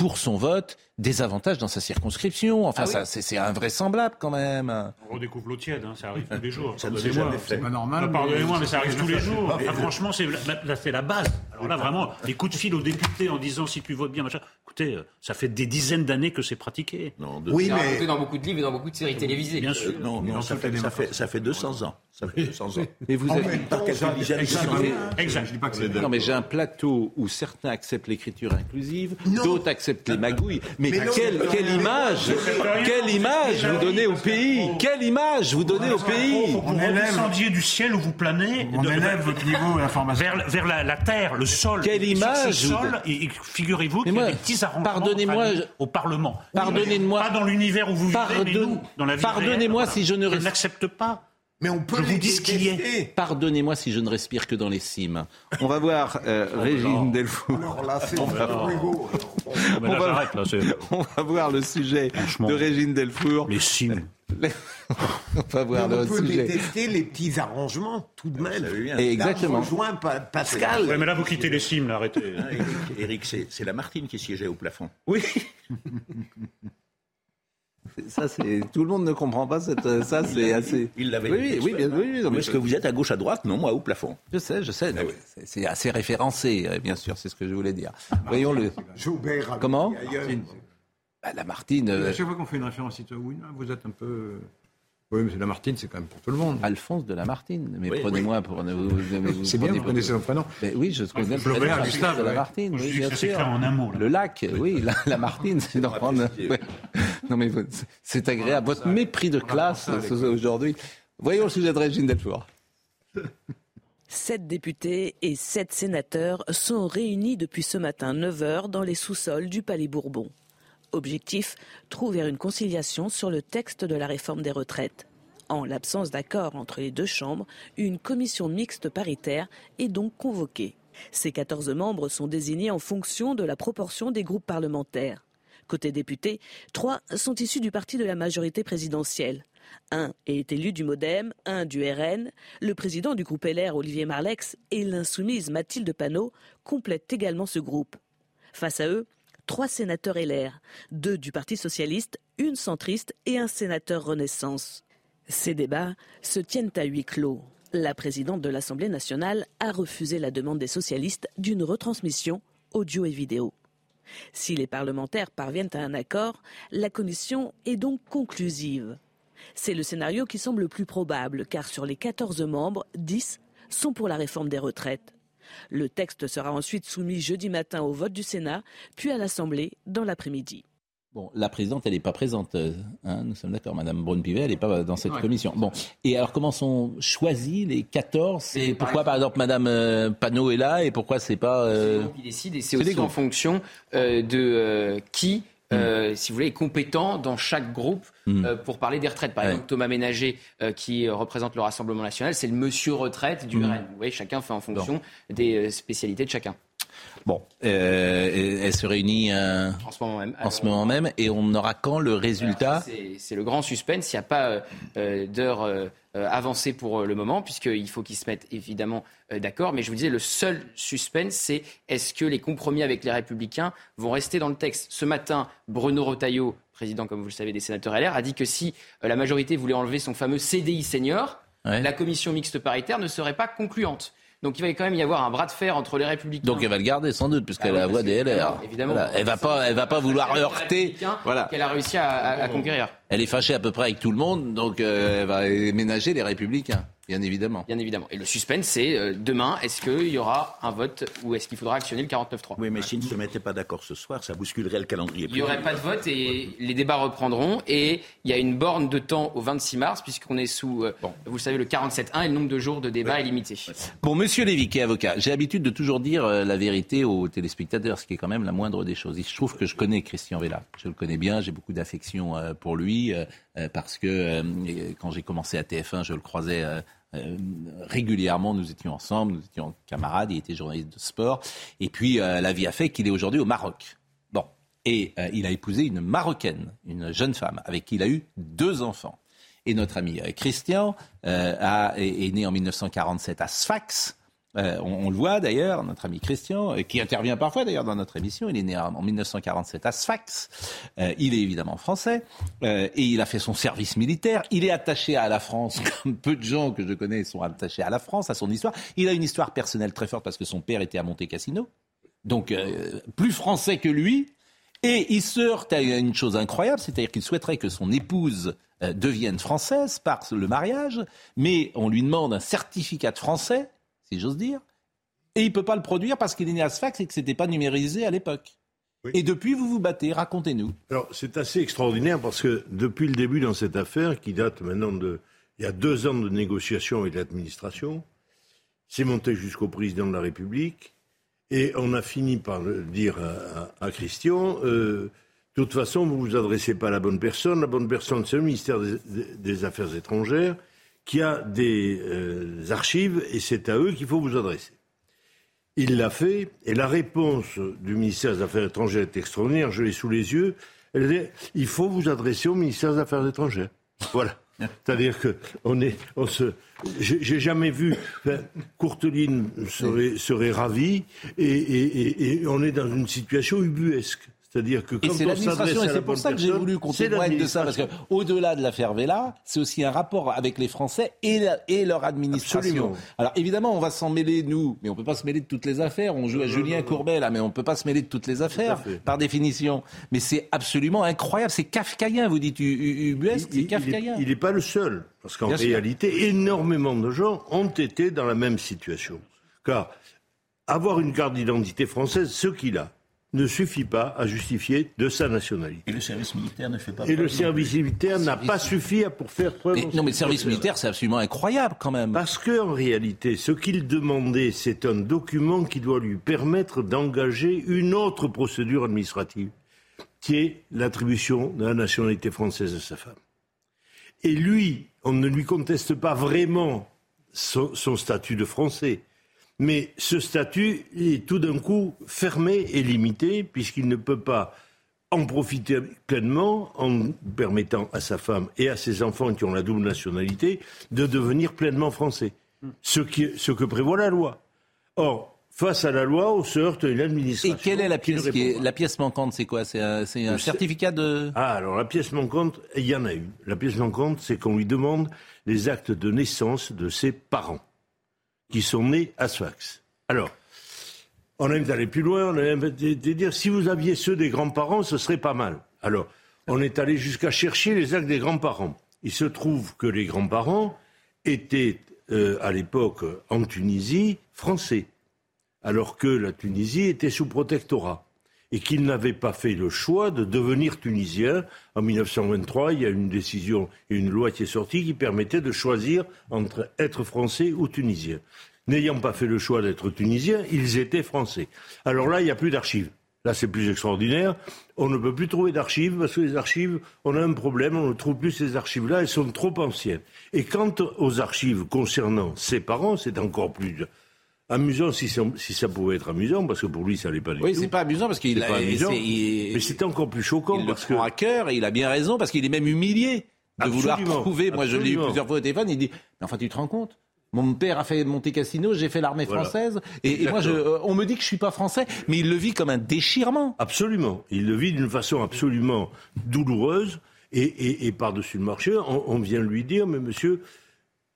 pour son vote des avantages dans sa circonscription. Enfin, ah ça, c'est invraisemblable quand même. On redécouvre l'eau tiède, hein, ça arrive tous les jours. Ça ne s'est jamais fait. C'est pas normal. Pardonnez-moi, mais ça arrive tous les jours. franchement, c'est la, la base. Alors là, vraiment, les coups de fil aux députés en disant si tu votes bien, machin. Écoutez, euh, ça fait des dizaines d'années que c'est pratiqué. Non, de... Oui, mais dans beaucoup de livres et dans beaucoup de séries télévisées. Bien sûr. non, non ça, fait, ça, fait, ça fait 200 ans. Ça fait 200 ans. Et vous êtes par quelle Exact. Je dis pas que c'est. Non, mais j'ai un plateau où certains acceptent l'écriture inclusive, d'autres acceptent les magouilles. Mais, quelle, quelle image, quelle image vous donnez au pays Quelle image vous donnez au pays On descendiez du ciel où vous planez, on élève votre niveau d'information vers, la, terre, le sol. Quelle image et, figurez-vous qu'il y a des petits arrangements pardonnez-moi, au Parlement. Pardonnez-moi. Pas dans l'univers où vous vivez, mais nous, dans la vie Pardonnez-moi si je ne n'accepte pas. Mais on peut je vous dis ce qui est. Pardonnez-moi si je ne respire que dans les cimes. On va voir euh, Régine Delfour. Alors là, c'est on, va... on, va... <laughs> on va voir le sujet de Régine Delfour. Les cimes. <laughs> on va voir le sujet. On peut détester les petits arrangements, tout de même. Exactement. Là, rejoins Pascal. Ouais, mais là, vous quittez les cimes, là, arrêtez. Eric, c'est la Martine qui siégeait au plafond. Oui. <laughs> Ça, c'est tout le monde ne comprend pas cette. Euh, ça, c'est assez. Il l'avait. Oui, oui, bien, oui, oui Est-ce que vous êtes à gauche, à droite? Non, moi au plafond. Je sais, je sais. Ah c'est assez référencé, euh, bien sûr. C'est ce que je voulais dire. Voyons le. Comment? bah, La Martine. À euh, chaque fois qu'on fait une référence citoyenne, vous êtes un peu. Oui, mais la Martine, c'est quand même pour tout le monde. Alphonse de la Martine. Mais prenez-moi pour. C'est bien, vous connaissez son prénom. oui, je connais le prénom. Gustave de la Martine. Oui, bien sûr. en un mot. Le lac, oui, la, <laughs> Martine, c'est. <laughs> Non, mais c'est agréable. Votre mépris de classe aujourd'hui. Voyons le sujet de Régine Delfour. Sept députés et sept sénateurs sont réunis depuis ce matin 9h dans les sous-sols du Palais Bourbon. Objectif, trouver une conciliation sur le texte de la réforme des retraites. En l'absence d'accord entre les deux chambres, une commission mixte paritaire est donc convoquée. Ces 14 membres sont désignés en fonction de la proportion des groupes parlementaires. Côté députés, trois sont issus du parti de la majorité présidentielle. Un est élu du Modem, un du RN. Le président du groupe LR, Olivier Marlex, et l'insoumise Mathilde Panot complètent également ce groupe. Face à eux, trois sénateurs LR, deux du Parti socialiste, une centriste et un sénateur Renaissance. Ces débats se tiennent à huis clos. La présidente de l'Assemblée nationale a refusé la demande des socialistes d'une retransmission audio et vidéo. Si les parlementaires parviennent à un accord, la commission est donc conclusive. C'est le scénario qui semble le plus probable, car sur les 14 membres, 10 sont pour la réforme des retraites. Le texte sera ensuite soumis jeudi matin au vote du Sénat, puis à l'Assemblée dans l'après-midi. Bon, la présidente, elle n'est pas présente. Euh, hein, nous sommes d'accord, Madame Braun-Pivet, elle n'est pas dans cette commission. Bon, et alors comment sont choisis les 14 Et pourquoi, par exemple, Madame euh, Panot est là et pourquoi c'est pas euh... C'est qui décide et c'est aussi en fonction euh, de qui euh, si vous voulez, est compétent dans chaque groupe hmm. euh, pour parler des retraites. Par exemple, Thomas Ménager, euh, qui représente le Rassemblement national, c'est le monsieur retraite du mmh. RN. Vous voyez, chacun fait en fonction des spécialités de chacun. Bon, euh, elle se réunit euh, en ce moment même. En ce moment même, et on aura quand le résultat C'est le grand suspense. Il n'y a pas euh, d'heure avancée pour le moment, puisqu'il faut qu'ils se mettent évidemment d'accord. Mais je vous disais, le seul suspense, c'est est-ce que les compromis avec les Républicains vont rester dans le texte? Ce matin, Bruno Retailleau, président, comme vous le savez, des sénateurs LR, a dit que si la majorité voulait enlever son fameux CDI senior, la commission mixte paritaire ne serait pas concluante. Donc il va quand même y avoir un bras de fer entre les républicains. Donc elle va le garder sans doute puisqu'elle ah a la voix des LR. évidemment. Elle va pas, elle va pas vouloir heurter. Voilà. Qu'elle a réussi à, conquérir. Elle est fâchée à peu près avec tout le monde, donc euh, elle va ménager les républicains. Bien évidemment. Bien évidemment. Et le suspense, c'est euh, demain, est-ce qu'il y aura un vote ou est-ce qu'il faudra actionner le 49-3 Oui, mais s'ils ne se mettaient pas d'accord ce soir, ça bousculerait le calendrier. Il n'y aurait pas de vote et les débats reprendront. Et il y a une borne de temps au 26 mars, puisqu'on est sous, euh, vous le savez, le 47.1 et le nombre de jours de débat est limité. Bon, monsieur Lévy, qui est avocat, j'ai l'habitude de toujours dire euh, la vérité aux téléspectateurs, ce qui est quand même la moindre des choses. Il se trouve que je connais Christian Vella. Je le connais bien, j'ai beaucoup d'affection pour lui, parce que quand j'ai commencé à TF1, je le croisais euh, régulièrement, nous étions ensemble, nous étions camarades, il était journaliste de sport. Et puis, euh, la vie a fait qu'il est aujourd'hui au Maroc. Bon. Et euh, il a épousé une Marocaine, une jeune femme, avec qui il a eu deux enfants. Et notre ami Christian a, est, né en 1947 à Sfax, euh, on, le voit d'ailleurs, notre ami Christian, euh, qui intervient parfois d'ailleurs dans notre émission, il est né en, 1947 à Sfax, euh, il est évidemment français, et il a fait son service militaire, il est attaché à la France, <laughs> comme peu de gens que je connais sont attachés à la France, à son histoire. Il a une histoire personnelle très forte parce que son père était à Monte Cassino, donc plus français que lui, et il se heurte à une chose incroyable, c'est-à-dire qu'il souhaiterait que son épouse devienne française par le mariage, mais on lui demande un certificat de français si j'ose dire. Et il ne peut pas le produire parce qu'il est né à Sfax et que ce n'était pas numérisé à l'époque. Et depuis, vous vous battez, racontez-nous. Alors, c'est assez extraordinaire parce que depuis le début dans cette affaire, qui date maintenant de. Il y a deux ans de négociations avec l'administration, c'est monté jusqu'au président de la République, et on a fini par dire à, Christian euh, de toute façon, vous ne vous adressez pas à la bonne personne. La bonne personne, c'est le ministère des Affaires étrangères qui a des euh, archives et c'est à eux qu'il faut vous adresser. Il l'a fait et la réponse du ministère des Affaires étrangères est extraordinaire, je l'ai sous les yeux. Elle dit il faut vous adresser au ministère des Affaires étrangères. Voilà. C'est-à-dire que on est, j'ai jamais vu. Courteline serait, serait ravie et, on est dans une situation ubuesque. C'est-à-dire que quand et c'est l'administration, et c'est pour ça que j'ai voulu qu'on témoigne de ça, parce qu'au-delà de l'affaire Vella, c'est aussi un rapport avec les Français et, et leur administration. Alors évidemment, on va s'en mêler, nous, mais on ne peut pas se mêler de toutes les affaires. On joue à Julien Courbet, là, mais on ne peut pas se mêler de toutes les affaires, par définition. Mais c'est absolument incroyable, c'est kafkaïen, vous dites ubuesque, c'est kafkaïen. Il n'est pas le seul, parce qu'en réalité, énormément de gens ont été dans la même situation. Car avoir une carte d'identité française, ce qu'il a, ne suffit pas à justifier de sa nationalité. Et le service militaire ne fait pas. Et le service militaire n'a pas suffi à pour faire preuve. non, mais le service militaire, c'est absolument incroyable quand même. Parce qu'en réalité, ce qu'il demandait, c'est un document qui doit lui permettre d'engager une autre procédure administrative, qui est l'attribution de la nationalité française à sa femme. Et lui, on ne lui conteste pas vraiment son statut de français. Mais ce statut est tout d'un coup fermé et limité, puisqu'il ne peut pas en profiter pleinement en permettant à sa femme et à ses enfants qui ont la double nationalité de devenir pleinement français. Ce, ce que prévoit la loi. Or, face à la loi, on se heurte l'administration. Et quelle est la pièce, la pièce manquante C'est quoi? C'est un, un certificat de... Ah, alors la pièce manquante, il y en a une. La pièce manquante, c'est qu'on lui demande les actes de naissance de ses parents qui sont nés à Sfax. Alors, on aime d'aller plus loin, on aime de dire si vous aviez ceux des grands-parents, ce serait pas mal. Alors, on est allé jusqu'à chercher les actes des grands-parents. Il se trouve que les grands-parents étaient euh, à l'époque en Tunisie français, alors que la Tunisie était sous protectorat et qu'ils n'avaient pas fait le choix de devenir tunisiens. En 1923, il y a une décision et une loi qui est sortie qui permettait de choisir entre être français ou tunisien. N'ayant pas fait le choix d'être tunisien, ils étaient français. Alors là, il n'y a plus d'archives. Là, c'est plus extraordinaire. On ne peut plus trouver d'archives parce que les archives, on a un problème, on ne trouve plus ces archives-là, elles sont trop anciennes. Et quant aux archives concernant ses parents, c'est encore plus Amusant si ça, si ça pouvait être amusant, parce que pour lui, ça n'allait pas du Oui, tout. c'est pas amusant parce qu'il a- amusant. il- Mais c'était encore plus choquant il le parce que. prend à cœur et il a bien raison parce qu'il est même humilié de vouloir Absolument, prouver. Moi, je l'ai eu plusieurs fois au téléphone. Il dit Mais enfin, tu te rends compte? Mon père a fait Monte Cassino, j'ai fait l'armée Voilà. française, et, et moi, je, euh, on me dit que je suis pas français, mais il le vit comme un déchirement. Absolument. Il le vit d'une façon absolument douloureuse. Et, et- et par-dessus le marché, on, on vient lui dire, mais monsieur,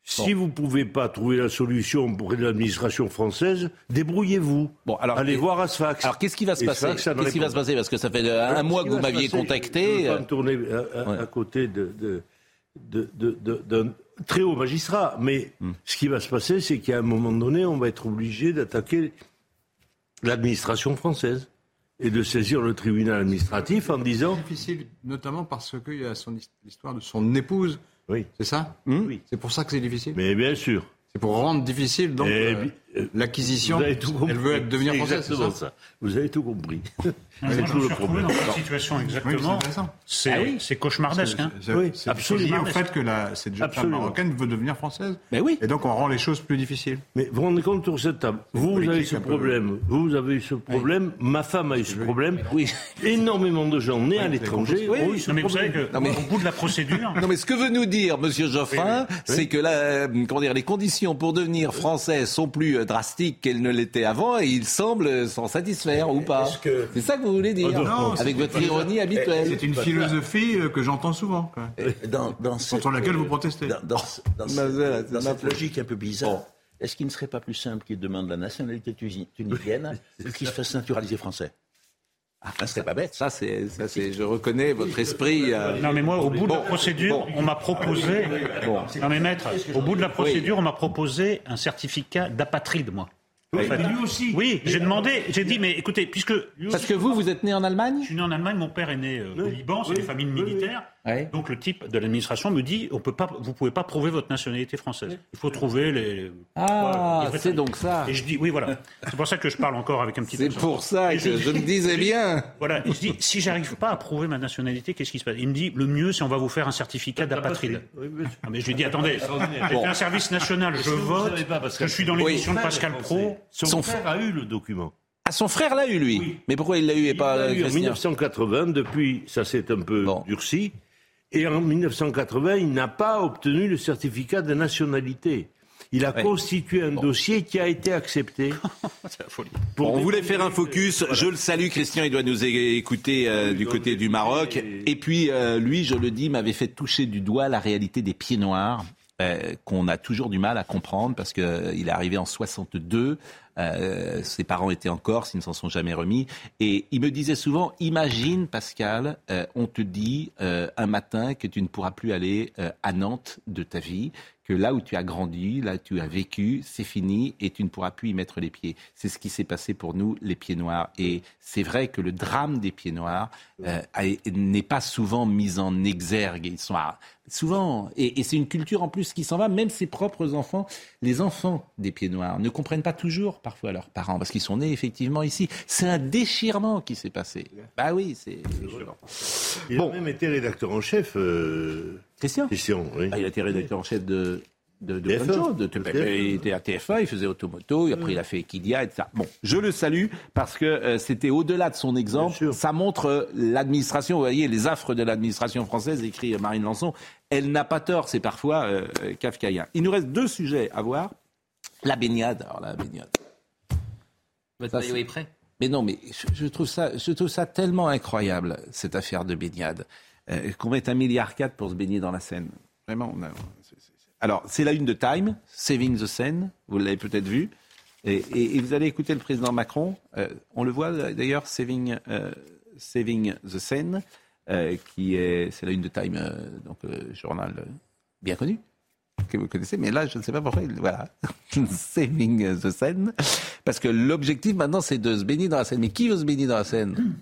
si vous ne pouvez pas trouver la solution pour l'administration française, débrouillez-vous. Bon, alors, Allez et- voir à Sfax. Alors, qu'est-ce qui va se passer Qu'est-ce qui va se passer Parce que ça fait euh, Alors, un mois ce que vous m'aviez contacté. Je ne veux euh, pas me tourner à, à- à côté de- de- de- de- de- d'un très haut magistrat. Mais Hmm. ce qui va se passer, c'est qu'à un moment donné, on va être obligé d'attaquer l'administration française et de saisir le tribunal administratif en disant. C'est difficile, notamment parce qu'il y a son l'histoire de son épouse. Oui. C'est ça? Oui. C'est pour ça que c'est difficile? Mais bien sûr. C'est pour rendre difficile donc Eh euh, l'acquisition. Vous avez tout compris. Elle veut être- devenir C'est française, c'est exactement ça ça. Vous avez tout compris. C'est tout le problème. dans cette situation Oui, exactement. c'est Ah oui. c'est cauchemardesque. hein. C'est- Oui, c'est absolument. lié au fait que la, cette jeune femme marocaine veut devenir française. Mais oui. Et donc on rend les choses plus difficiles. Mais vous vous rendez compte sur cette table Vous, vous avez ce un peu- problème. Vous, avez eu ce problème. Ma femme a eu ce problème. Oui. <laughs> Énormément de gens nés à l'étranger Oui, ont oui. eu ce Non, mais vous savez problème. que Non, mais- au bout de la procédure, <laughs> Non mais ce que veut nous dire Monsieur Geoffrin, c'est que là, euh, comment dire, les conditions pour devenir français sont plus euh, drastiques qu'elles ne l'étaient avant et il semble euh, s'en satisfaire ou pas. Que- C'est ça que vous voulez dire non, avec votre ironie habituelle. C'est une philosophie euh, que j'entends souvent. quoi. Dans, dans Contre laquelle vous protestez. Dans, dans- dans cette, cette logique un peu bizarre, Bon. est-ce qu'il ne serait pas plus simple qu'il demande la nationalité tunisienne ou <laughs> qu'il se fasse naturaliser français? Ah, ça serait pas bête. Ça c'est, ça c'est, je reconnais votre esprit. euh, non mais moi, au bout de la Bon, procédure, bon. on m'a proposé. Non mais maître, au bout de la procédure, on m'a proposé un certificat d'apatride, moi. En fait. Lui aussi. Oui, j'ai demandé, j'ai dit, mais écoutez, puisque Parce que vous, vous êtes né en Allemagne? Je suis né en Allemagne, mon père est né euh, au Oui, Liban, c'est oui, des familles oui, oui. militaires. Ouais. Donc le type de l'administration me dit, on peut pas, vous pouvez pas prouver votre nationalité française. Il faut trouver les. Ah, c'est donc ça. Et je dis, oui, voilà. C'est pour ça que je parle encore avec un petit. C'est pour ça Et que je me dis- disais bien. Voilà, et je dis, si j'arrive pas à prouver ma nationalité, qu'est-ce qui se passe? Il me dit, le mieux, c'est on va vous faire un certificat d'apatride. Oui. Ah, mais je lui ai dit, attendez, j'ai fait un service national, je que vote, pas, Pascal je suis dans Oui. l'émission de Pascal Pro. Son, Son frère a eu le document. Ah, son frère l'a eu lui. Oui. Mais pourquoi il l'a eu et Il pas l'a eu en Christian? 1980, depuis ça s'est un peu Bon. durci. Et en 1980, il n'a pas obtenu le certificat de nationalité. Il a Ouais. constitué un dossier qui a été accepté. <laughs> C'est la folie. pour Bon, on voulait faire un focus. Je le salue, Christian. Il doit nous écouter euh, du côté du Maroc. Et puis, euh, lui, je le dis, m'avait fait toucher du doigt la réalité des pieds noirs. euh, qu'on a toujours du mal à comprendre parce que euh, il est arrivé en 62, euh, ses parents étaient en Corse, ils ne s'en sont jamais remis et il me disait souvent imagine Pascal, euh, on te dit euh, un matin que tu ne pourras plus aller euh, à Nantes de ta vie, que là où tu as grandi, là où tu as vécu, c'est fini et tu ne pourras plus y mettre les pieds. C'est ce qui s'est passé pour nous, les pieds noirs. Et c'est vrai que le drame des pieds noirs euh, n'est pas souvent mis en exergue. Ils sont souvent, et c'est une culture en plus qui s'en va. Même ses propres enfants, les enfants des pieds noirs, ne comprennent pas toujours parfois leurs parents parce qu'ils sont nés effectivement ici. C'est un déchirement qui s'est passé. Bah oui, c'est. Il a même été rédacteur en chef. euh, Christian? Christian, oui. Ah, il a été rédacteur en chef de, de, de TF1. plein de choses. De, TF1. il était à TF1, il faisait Automoto, et après il a fait Equidia, etc. Bon, je le salue parce que euh, c'était au-delà de son exemple. Ça montre euh, l'administration, vous voyez, les affres de l'administration française, écrit Marine Lançon. Elle n'a pas tort, c'est parfois euh, kafkaïen. Il nous reste deux sujets à voir. La baignade. Alors la baignade. Votre maillot est prêt Mais non, mais je, je trouve ça, je trouve ça tellement incroyable cette affaire de baignade euh, qu'on mette un milliard quatre pour se baigner dans la Seine. Vraiment. on a- Alors c'est la une de Time, Saving the Seine. Vous l'avez peut-être vu. Et, et- et vous allez écouter le président Macron. euh, on le voit d'ailleurs, Saving, euh, Saving the Seine, qui est, c'est la une de Time, donc journal bien connu que vous connaissez, mais là, je ne sais pas pourquoi, il- voilà, <laughs> Saving the Seine, parce que l'objectif maintenant, c'est de se baigner dans la Seine. Mais qui veut se baigner dans la Seine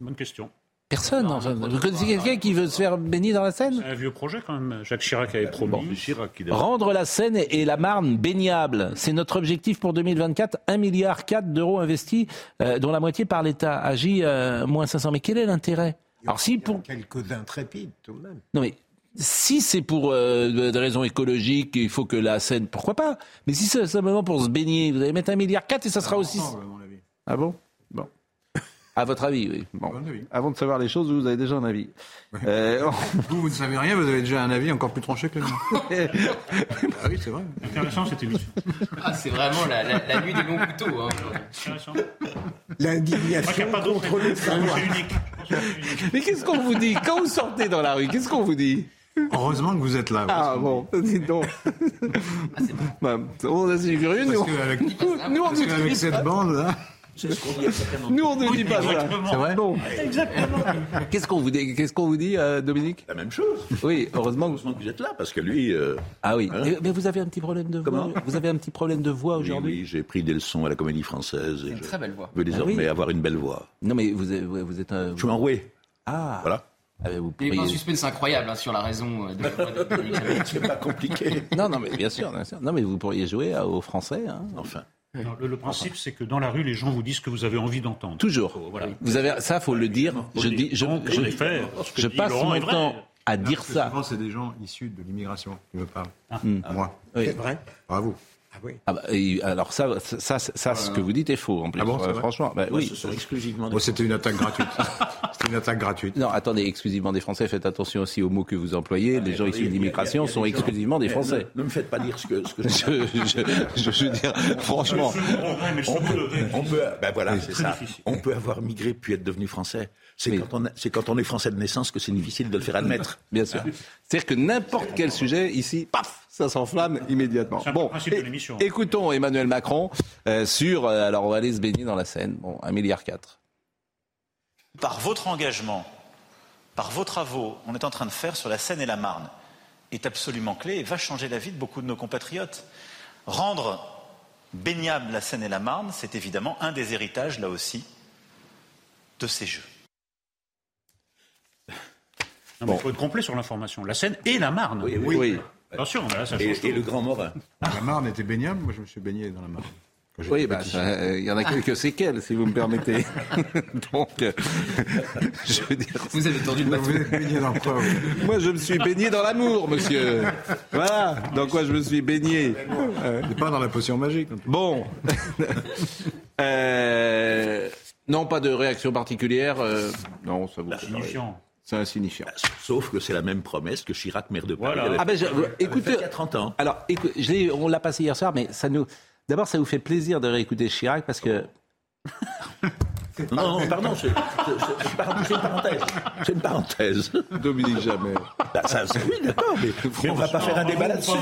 Bonne question. Personne. Enfin, vous connaissez quelqu'un qui veut se faire baigner dans la Seine C'est un vieux projet quand même. Jacques Chirac avait promis. Chirac, il a- Rendre la Seine et la Marne baignables, c'est notre objectif pour 2024. 1 milliard 4 d'euros investis, euh, dont la moitié par l'État. Agit euh, moins 500. Mais quel est l'intérêt? Alors si pour Quelques intrépides, tout de même. non mais si c'est pour euh, des raisons écologiques, il faut que la Seine, pourquoi pas? Mais si c'est simplement pour se baigner, vous allez mettre un milliard quatre et ça sera aussi. Ah bon? Bon. À votre avis, oui. Bon. Avant de savoir les choses, vous avez déjà un avis. Euh, <laughs> vous, vous ne savez rien, vous avez déjà un avis encore plus tranché que le <laughs> mien. ah oui, c'est vrai. Intéressant cette émission. Ah, c'est vraiment la, la, la nuit des longs couteaux. Hein, Intéressant. L'indignation contre le savoir. Mais qu'est-ce qu'on vous dit? Quand vous sortez dans la rue, qu'est-ce qu'on vous dit? Heureusement que vous êtes là. Ah bon, dites donc. Bah, on est curieux, nous. Parce qu'avec, nous, on parce qu'avec dit cette pas. bande là. Nous, on ne dit pas ça. C'est vrai Non. Exactement. Qu'est-ce qu'on vous dit, qu'est-ce qu'on vous dit euh, Dominique La même chose. Oui, heureusement que Heureusement que vous êtes là, parce que lui. euh, Ah oui. Hein Mais, mais vous avez un petit problème de voix. Comment Vous avez un petit problème de voix aujourd'hui. oui, j'ai pris des leçons à la comédie française. Et Une je très belle voix. veux désormais Ah oui. avoir une belle voix. Non, mais vous, êtes- vous êtes un. Je suis enroué. Ah. Voilà. Ah, vous Il y a eu un suspense incroyable hein, sur la raison euh, de de. <laughs> C'est pas compliqué. Non, non, mais bien sûr, bien sûr. Non, mais vous pourriez jouer à- aux Français. Hein. Enfin. Non, le, le principe, c'est que dans la rue, les gens vous disent ce que vous avez envie d'entendre. Toujours. Voilà. Vous avez ça, faut le dire. Je dis, je, je, effet, je passe mon temps à dire ça. Souvent, c'est des gens issus de l'immigration qui me parlent. Hmm. Moi. Oui. C'est vrai Bravo. Ah oui. Ah bah, et alors ça, ça, ça, ça, ce que vous dites est faux en plus. Ah bon, c'est Euh, franchement, bah, oui. ce sont exclusivement Bon, c'était une attaque gratuite. <laughs> c'était une attaque gratuite. Non, attendez, exclusivement des Français. Faites attention aussi aux mots que vous employez. Les gens issus de l'immigration sont exclusivement des Eh, Français. Ne, ne me faites pas dire ce que, ce que <laughs> je Je, je, je veux dire, <laughs> franchement. On peut, on peut, ben voilà, c'est ça. difficile. On peut avoir migré puis être devenu français. C'est Oui. quand quand on est français de naissance que c'est difficile de le faire admettre. Bien sûr. C'est-à-dire que n'importe quel sujet ici, paf, ça s'enflamme immédiatement. Bon, le principe de é- l'émission. écoutons Emmanuel Macron euh, sur. euh, alors, on va aller se baigner dans la Seine. Bon, un milliard quatre. par votre engagement, par vos travaux, on est en train de faire sur la Seine et la Marne, est absolument clé et va changer la vie de beaucoup de nos compatriotes. Rendre baignable la Seine et la Marne, c'est évidemment un des héritages, là aussi, de ces Jeux. Non, mais il faut être complet sur l'information. La Seine et la Marne. Oui, oui. Oui. Attention, là, ça Et, change et tout. le Grand Morin. La Marne était baignable. Moi, je me suis baigné dans la Marne. Oui, bah, euh, il y en a <laughs> quelques séquelles, si vous me permettez. <laughs> Donc, euh, <laughs> je veux dire. Vous avez tendu le bateau. Vous êtes baigné dans quoi vous Moi, je me suis baigné dans l'amour, monsieur. Voilà. Dans quoi je me suis baigné. Euh, pas dans la potion magique. Bon. Euh, non, pas de réaction particulière. euh, non, ça vous. Insignifiant. C'est insignifiant. Sauf que c'est la même promesse que Chirac, maire de Paris. Voilà. avait- Ah ben, je- écoutez, fait il y a 30 ans. alors, écoute, je on l'a passé hier soir, mais ça nous. D'abord, ça vous fait plaisir de réécouter Chirac parce que. Non, non, pardon, c'est une parenthèse. C'est une parenthèse. Dominique jamais. Bah, ça, c'est- oui, d'accord, mais, mais on va pas faire un débat là-dessus.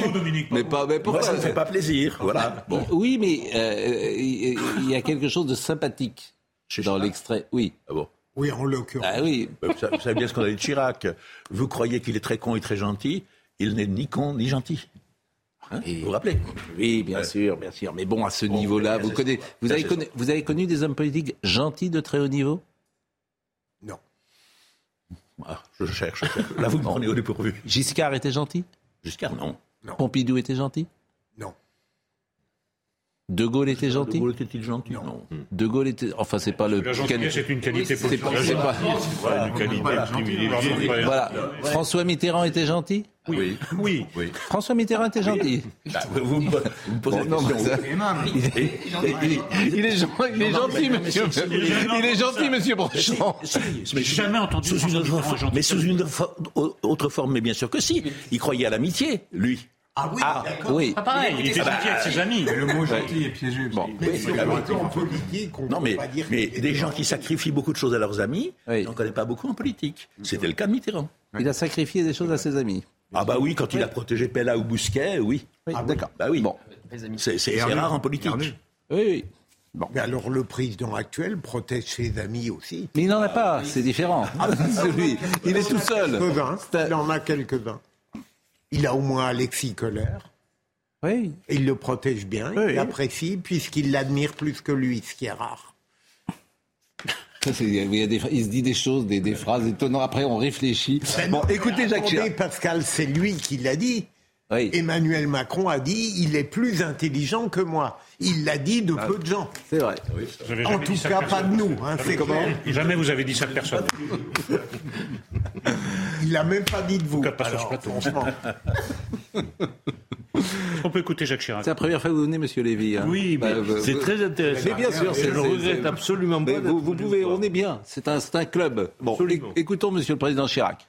Mais pas. Mais Moi, pourquoi ça me fait pas plaisir. Voilà. Bon. Oui, mais euh, il y a quelque chose de sympathique dans l'extrait. Oui. Ah bon. Oui, en l'occurrence. Ah oui. Vous savez bien ce qu'on a dit de Chirac. Vous croyez qu'il est très con et très gentil. Il n'est ni con ni gentil. Hein Et- vous vous rappelez Oui, bien Ouais. sûr, bien sûr. Mais bon, à ce Bon, niveau-là, vous, connaissez, avez connu, vous avez connu des hommes politiques gentils de très haut niveau? Non. Ah, Je cherche. Là, vous me prenez au dépourvu. Giscard était gentil? Giscard, non. Pompidou était gentil? De Gaulle était De gentil Gaulle était-il gentil Non. De Gaulle était. Enfin, c'est pas le. La gentillesse est une qualité C'est pas- politique. c'est pas- Voilà, une qualité privilégiée. Voilà. François Mitterrand était gentil Oui. Oui. Oui. François Mitterrand était gentil. Bah, vous, vous me posez Bon, la non, question. mais ça- il, est, il est- il est gen- il est gentil, monsieur. Il est gentil, monsieur Brochant. Mais jamais entendu sous François une autre Mitterrand forme, gentil. mais sous une autre forme, mais bien sûr que si. Il croyait à l'amitié, lui. Ah oui, Ah, oui. Pas pareil, il était Ah bah, gentil avec ses amis. Le mot gentil est piégé. Bon. Mais c'est en politique, on Non, peut mais, pas dire mais des gens qui sacrifient beaucoup de choses à leurs amis, Oui. on n'en connaît pas beaucoup en politique. C'était le cas de Mitterrand. Il a sacrifié des choses à ses amis. Ah bah oui, quand il a protégé Pella ou Bousquet, oui. Oui, d'accord. Bah oui. Bon. C'est rare en politique. Oui, oui. Mais alors le président actuel protège ses amis aussi. Mais il n'en a pas, c'est différent. <laughs> Lui. Il est tout seul. Il en a quelques-uns. Il a au moins Alexis Kohler. Oui. Il le protège bien, Oui. il l'apprécie, puisqu'il l'admire plus que lui, ce qui est rare. Il, y a des- il se dit des choses, des, des phrases étonnantes. Après, on réfléchit. Bon, écoutez, Jacques Chirac. Pascal, c'est lui qui l'a dit. Oui. Emmanuel Macron a dit il est plus intelligent que moi. Il l'a dit de peu de gens. C'est vrai. En jamais tout cas, pas de nous. hein, c'est clair. Jamais vous avez dit ça de personne. <laughs> Il n'a même pas dit de vous. Pas plateau. <laughs> On peut écouter Jacques Chirac. C'est la première fois que vous venez, Monsieur Lévy. hein Oui, Bah, vous- c'est vous- très intéressant. Mais bien sûr, Je ne regrette absolument Mais pas vous, pouvez, on est bien. C'est un, un club. Bon, Absolument. écoutons Monsieur le Président Chirac.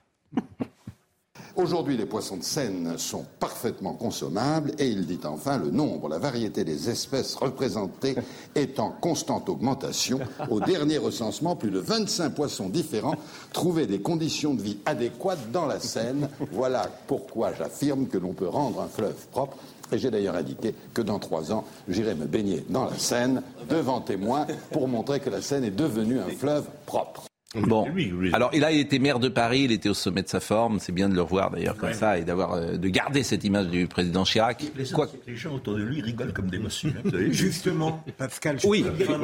Aujourd'hui, les poissons de Seine sont parfaitement consommables et il dit enfin le nombre, la variété des espèces représentées <laughs> est en constante augmentation. Au <laughs> dernier recensement, plus de 25 poissons différents trouvaient des conditions de vie adéquates dans la Seine. Voilà pourquoi j'affirme que l'on peut rendre un fleuve propre. Et j'ai d'ailleurs indiqué que dans trois ans, j'irai me baigner dans la Seine devant témoins pour montrer que la Seine est devenue un fleuve propre. Bon, alors il a été maire de Paris, il était au sommet de sa forme. C'est bien de le revoir d'ailleurs comme Ouais. ça et d'avoir euh, de garder cette image du président Chirac. Quoi Les gens autour de lui rigolent comme des mossus. hein, vous <laughs> savez. Justement, Pascal, je Oui. dire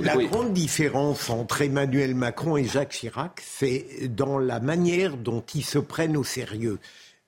la Oui. grande différence entre Emmanuel Macron et Jacques Chirac, c'est dans la manière dont ils se prennent au sérieux.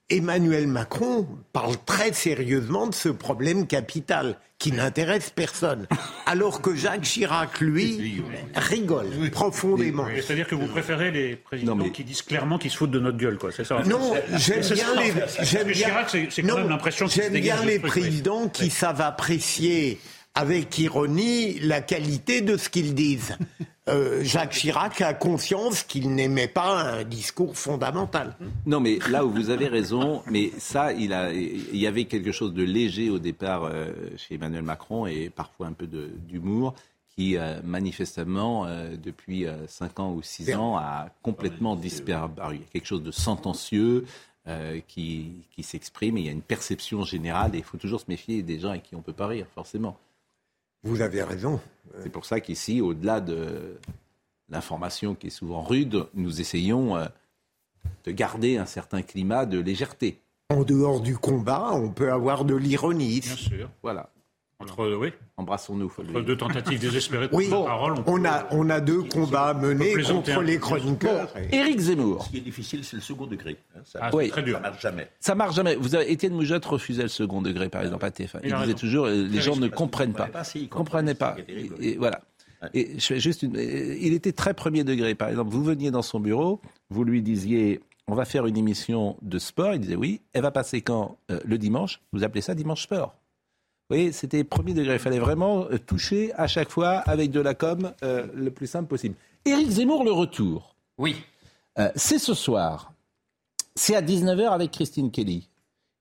Emmanuel Macron parle très sérieusement de ce problème capital qui n'intéresse personne, <laughs> alors que Jacques Chirac, lui, rigole profondément. C'est-à-dire que vous préférez les présidents qui disent clairement qu'ils se foutent de notre gueule, quoi. C'est ça. Non, j'aime bien les. J'aime bien. Chirac, c'est quand Non, même l'impression J'aime bien les oui. présidents qui savent apprécier avec ironie la qualité de ce qu'ils disent. <laughs> Euh, Jacques Chirac a conscience qu'il n'aimait pas un discours fondamental. Non, mais là où vous avez raison, mais ça, il, a, il y avait quelque chose de léger au départ euh, chez Emmanuel Macron et parfois un peu d'humour qui, euh, manifestement, euh, depuis 5 ans ou 6 ans, a complètement disparu. Il y a quelque chose de sentencieux euh, qui, qui s'exprime et il y a une perception générale et il faut toujours se méfier des gens avec qui on ne peut pas rire, forcément. Vous avez raison. C'est pour ça qu'ici, au-delà de l'information qui est souvent rude, nous essayons euh, de garder un certain climat de légèreté. En dehors du combat, on peut avoir de l'ironie. Bien sûr. Voilà. Entre, oui. Embrassons-nous. Entre deux tentatives désespérées de Oui, prendre la parole, on on a, on a deux combats menés contre les chroniqueurs. Éric Zemmour. Ce qui est difficile, c'est le second degré. hein, Ça, Ah, Oui. très dur. ça marche jamais. Ça marche jamais. Vous avez, Étienne Moujotte refusait le second degré, par exemple, à TF1. Il disait raison. toujours, euh, les Très gens ne comprennent pas. comprenaient pas, si, ils comprenaient pas. comprenaient, c'est terrible. Et, et voilà. Et je fais juste une- euh, il était très premier degré. Par exemple, vous veniez dans son bureau, vous lui disiez, on va faire une émission de sport. Il disait oui. Elle va passer quand Euh, Le dimanche? Vous appelez ça dimanche sport. Vous voyez, c'était premier degré. Il fallait vraiment euh, toucher à chaque fois avec de la com euh, le plus simple possible. Éric Zemmour, le retour. Oui. Euh, c'est ce soir. C'est à 19h avec Christine Kelly.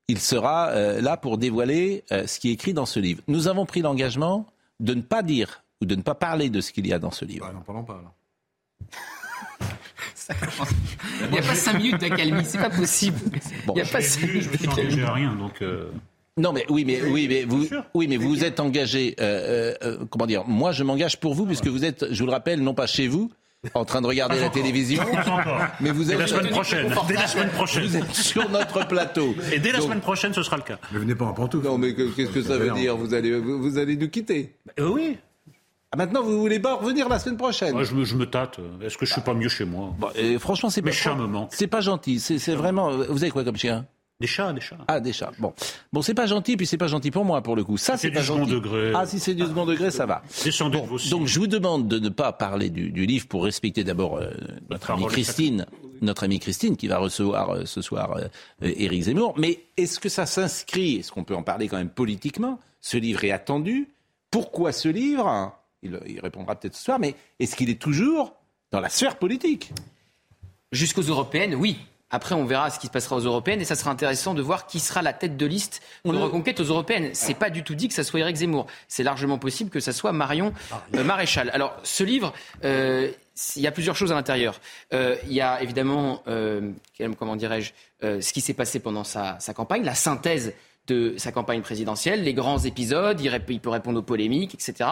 Il sera euh, là pour dévoiler euh, ce qui est écrit dans ce livre. Nous avons pris l'engagement de ne pas dire ou de ne pas parler de ce qu'il y a dans ce livre. N'en parlons pas, là. Il n'y a pas cinq minutes d'accalmie, c'est pas possible. Il n'y a pas cinq Je minutes me suis d'accalmie. engagé à rien, donc. Non, mais oui, mais oui, mais vous, oui, mais vous êtes engagé. euh, euh, euh, comment dire Moi, je m'engage pour vous puisque vous êtes, je vous le rappelle, non pas chez vous, en train de regarder Pas la encore. télévision, Pas encore. mais vous Dès êtes la semaine prochaine. Dès la semaine prochaine. Vous êtes sur notre plateau. <laughs> Et dès la Donc- semaine prochaine, ce sera le cas. Ne venez pas en pantoufle. Non, mais que- qu'est-ce que ça veut dire Vous allez, vous, vous allez nous quitter Euh, oui. Ah, Maintenant, vous voulez pas revenir la semaine prochaine Moi, je, me, je me tâte. Est-ce que je suis pas mieux chez moi? Et franchement, c'est pas, c'est pas gentil. C'est c'est vraiment. Vous avez quoi comme chien? Des chats, des chats. Ah, des chats. Bon, bon, c'est pas gentil, puis c'est pas gentil pour moi pour le coup. Ça, C'est c'est du pas second gentil. degré. Ah, si c'est du second degré, ça va. Cils. Donc, je vous demande de ne pas parler du, du livre pour respecter d'abord euh, notre amie Christine, notre amie Christine qui va recevoir euh, ce soir euh, euh, Éric Zemmour. Mais est-ce que ça s'inscrit Est-ce qu'on peut en parler quand même politiquement? Ce livre est attendu. Pourquoi ce livre? Il, il répondra peut-être ce soir. Mais est-ce qu'il est toujours dans la sphère politique? Jusqu'aux européennes, oui. Après, on verra ce qui se passera aux européennes et ça sera intéressant de voir qui sera la tête de liste de reconquête aux européennes. C'est pas du tout dit que ça soit Éric Zemmour. C'est largement possible que ça soit Marion euh, Maréchal. Alors, ce livre, euh, il y a plusieurs choses à l'intérieur. Euh, il y a évidemment, comment dirais-je, ce qui s'est passé pendant sa, sa campagne, la synthèse de sa campagne présidentielle, les grands épisodes, il, peut répondre aux polémiques, etc.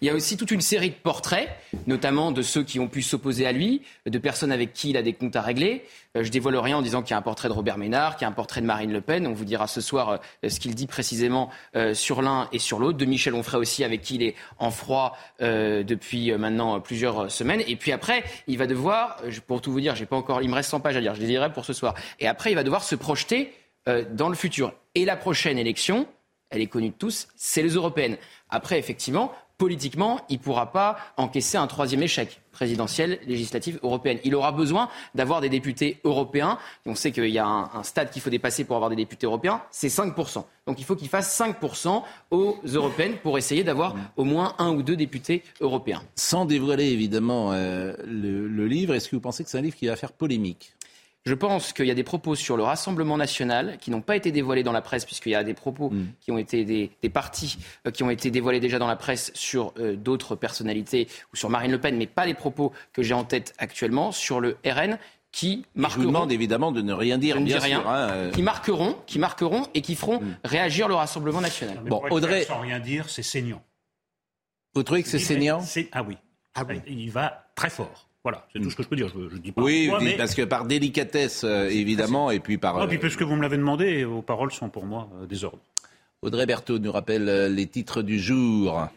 Il y a aussi toute une série de portraits, notamment de ceux qui ont pu s'opposer à lui, de personnes avec qui il a des comptes à régler. Euh, je dévoile rien en disant qu'il y a un portrait de Robert Ménard, qu'il y a un portrait de Marine Le Pen. On vous dira ce soir euh, ce qu'il dit précisément euh, sur l'un et sur l'autre. De Michel Onfray aussi, avec qui il est en froid depuis maintenant plusieurs semaines. Et puis après, il va devoir, pour tout vous dire, j'ai pas encore, il me reste 100 pages à lire, je les lirai pour ce soir. Et après, il va devoir se projeter euh, dans le futur. Et la prochaine élection, elle est connue de tous, c'est les européennes. Après, effectivement, politiquement, il ne pourra pas encaisser un troisième échec présidentiel, législatif, européenne. Il aura besoin d'avoir des députés européens. on sait qu'il y a un, stade qu'il faut dépasser pour avoir des députés européens, c'est 5%. Donc il faut qu'il fasse 5% aux européennes pour essayer d'avoir au moins un ou deux députés européens. Sans dévoiler évidemment euh, le livre, est-ce que vous pensez que c'est un livre qui va faire polémique? Je pense qu'il y a des propos sur le Rassemblement national qui n'ont pas été dévoilés dans la presse, puisqu'il y a des propos mm. qui ont été des, partis euh, qui ont été dévoilés déjà dans la presse sur euh, d'autres personnalités ou sur Marine Le Pen, mais pas les propos que j'ai en tête actuellement sur le RN qui marqueront. je vous demande évidemment de ne rien dire, bien rien, sûr, hein, euh. qui marqueront, qui marqueront et qui feront mm. réagir le Rassemblement national. bon, Audrey, sans rien dire, c'est saignant. Vous trouvez que c'est saignant? Ah oui. Ah oui. Il va très fort. Voilà, c'est tout ce que je peux dire. Je, dis pas oui, parce que par délicatesse, euh, évidemment, et puis par. Ah, puis parce que vous me l'avez demandé, vos paroles sont pour moi euh, des ordres. Audrey Berthaud nous rappelle euh, les titres du jour.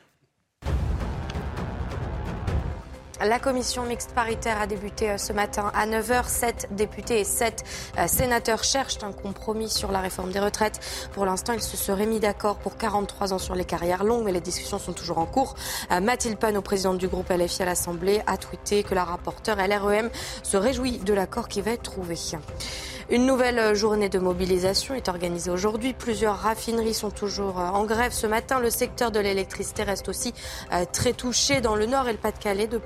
La commission mixte paritaire a débuté euh, ce matin à 9h. Sept députés et sept euh, sénateurs cherchent un compromis sur la réforme des retraites. Pour l'instant, ils se seraient mis d'accord pour 43 ans sur les carrières longues, mais les discussions sont toujours en cours. Euh, Mathilde Panot, présidente du groupe LFI à l'Assemblée, a tweeté que la rapporteure LREM se réjouit de l'accord qui va être trouvé. Une nouvelle journée de mobilisation est organisée aujourd'hui. Plusieurs raffineries sont toujours euh, en grève ce matin. Le secteur de l'électricité reste aussi euh, très touché. Dans le Nord et le Pas-de-Calais, de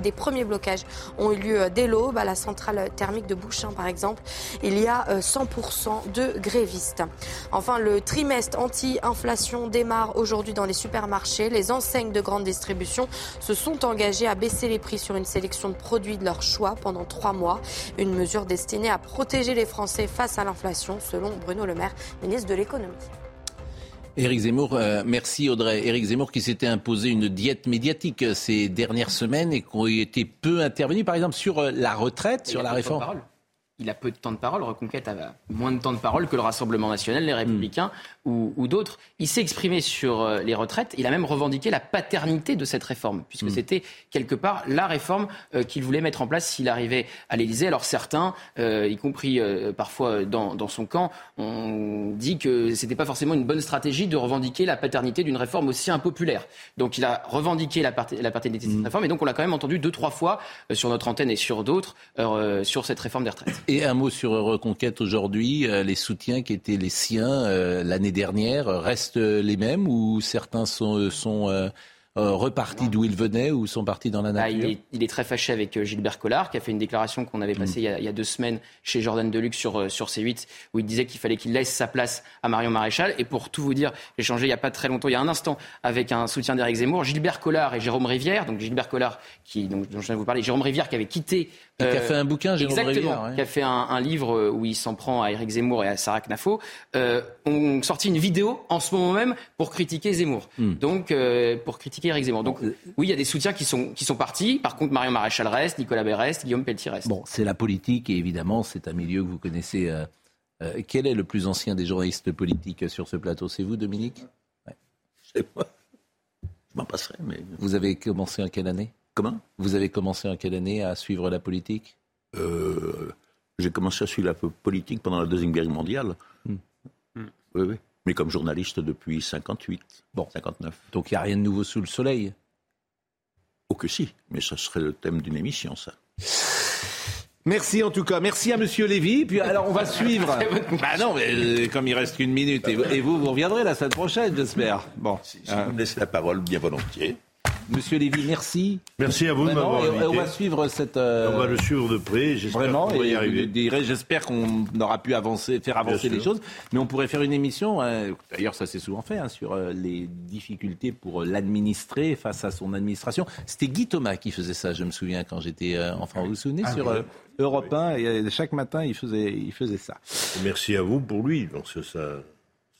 des premiers blocages ont eu lieu euh, dès l'aube. À la centrale thermique de Bouchain, par exemple, il y a 100% de grévistes. Enfin, le trimestre anti-inflation démarre aujourd'hui dans les supermarchés. Les enseignes de grande distribution se sont engagées à baisser les prix sur une sélection de produits de leur choix pendant trois mois. Une mesure destinée à protéger les Français face à l'inflation, selon Bruno Le Maire, ministre de l'économie. Éric Zemmour, euh, merci Audrey. Éric Zemmour qui s'était imposé une diète médiatique euh, ces dernières semaines et qui été peu intervenu, par exemple, sur euh, la retraite, sur la réforme il a peu de temps de parole. Reconquête a moins de temps de parole que le Rassemblement national, les Républicains ou, ou d'autres. Il s'est exprimé sur euh, les retraites. Il a même revendiqué la paternité de cette réforme, puisque mm. c'était quelque part la réforme euh, qu'il voulait mettre en place s'il arrivait à l'Élysée. Alors certains, euh, y compris parfois dans, dans, son camp, ont dit que c'était pas forcément une bonne stratégie de revendiquer la paternité d'une réforme aussi impopulaire. Donc il a revendiqué la, la paternité de cette mm. réforme, et donc on l'a quand même entendu deux trois fois sur notre antenne et sur d'autres sur cette réforme des retraites. Et un mot sur Reconquête aujourd'hui. Euh, les soutiens qui étaient les siens euh, l'année dernière restent les mêmes ou certains sont, sont euh, repartis d'où il venait ou sont partis dans la bah, nature il, est, très fâché avec Gilbert Collard, qui a fait une déclaration qu'on avait passée il, y a, deux semaines chez Jordan Deluxe sur, sur C8, où il disait qu'il fallait qu'il laisse sa place à Marion Maréchal. Et pour tout vous dire, j'ai changé il n'y a pas très longtemps, il y a un instant, avec un soutien d'Éric Zemmour, Gilbert Collard et Jérôme Rivière. Donc Gilbert Collard, qui, donc, dont je viens de vous parler, Jérôme Rivière qui avait quitté qui a fait un bouquin, Jérôme Exactement, qui a fait un, livre où il s'en prend à Éric Zemmour et à Sarah Knafo, euh, ont sorti une vidéo en ce moment même pour critiquer Zemmour. Mm. Donc, pour critiquer Éric Zemmour. Donc, oui, il y a des soutiens qui sont, qui sont partis. Par contre, Marion Maréchal reste, Nicolas Berest, Guillaume Pelletier reste. Bon, c'est la politique et évidemment, c'est un milieu que vous connaissez. Euh, euh, quel est le plus ancien des journalistes politiques sur ce plateau? C'est vous, Dominique? Ouais. C'est moi. Je m'en passerai, mais. Vous avez commencé en quelle année? Comment? Vous avez commencé en quelle année à suivre la politique? Euh, J'ai commencé à suivre la politique pendant la Deuxième Guerre mondiale. Hmm. Oui, oui. Mais comme journaliste depuis 58, bon. 59. Donc il n'y a rien de nouveau sous le soleil? Oh que si, mais ça serait le thème d'une émission, ça. Merci en tout cas, merci à Monsieur Lévy. Puis alors on va suivre. <laughs> bah non, mais euh, comme il reste qu'une minute, et, vous, vous reviendrez la semaine prochaine, j'espère. Bon, si, vous me laissez la parole, bien volontiers. Monsieur Lévy, merci. Merci à vous de m'avoir invité. On va suivre cette. Euh, on va le suivre de près. Vraiment, qu'on y arriver. J'espère qu'on aura pu avancer, faire avancer les choses. Mais on pourrait faire une émission. Hein, d'ailleurs, ça s'est souvent fait hein, sur euh, les difficultés pour l'administrer face à son administration. C'était Guy Thomas qui faisait ça. Je me souviens quand j'étais euh, enfant. Vous vous souvenez ah, sur Europe 1 et chaque matin il faisait, il faisait ça. Merci à vous pour lui. parce que ça,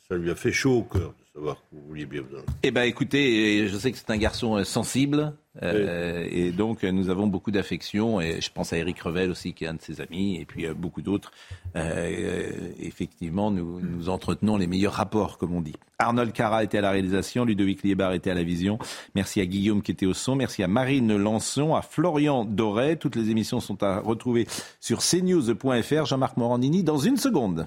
ça lui a fait chaud au cœur savoir que vous vouliez bien vous Eh bien, écoutez, je sais que c'est un garçon euh, sensible, euh, et donc nous avons beaucoup d'affection, et je pense à Eric Revel aussi, qui est un de ses amis, et puis beaucoup d'autres. Euh, effectivement, nous, nous entretenons les meilleurs rapports, comme on dit. Arnold Cara était à la réalisation, Ludovic Liebar était à la vision. Merci à Guillaume qui était au son, merci à Marine Lançon, à Florian Doré. Toutes les émissions sont à retrouver sur cnews.fr. Jean-Marc Morandini dans une seconde.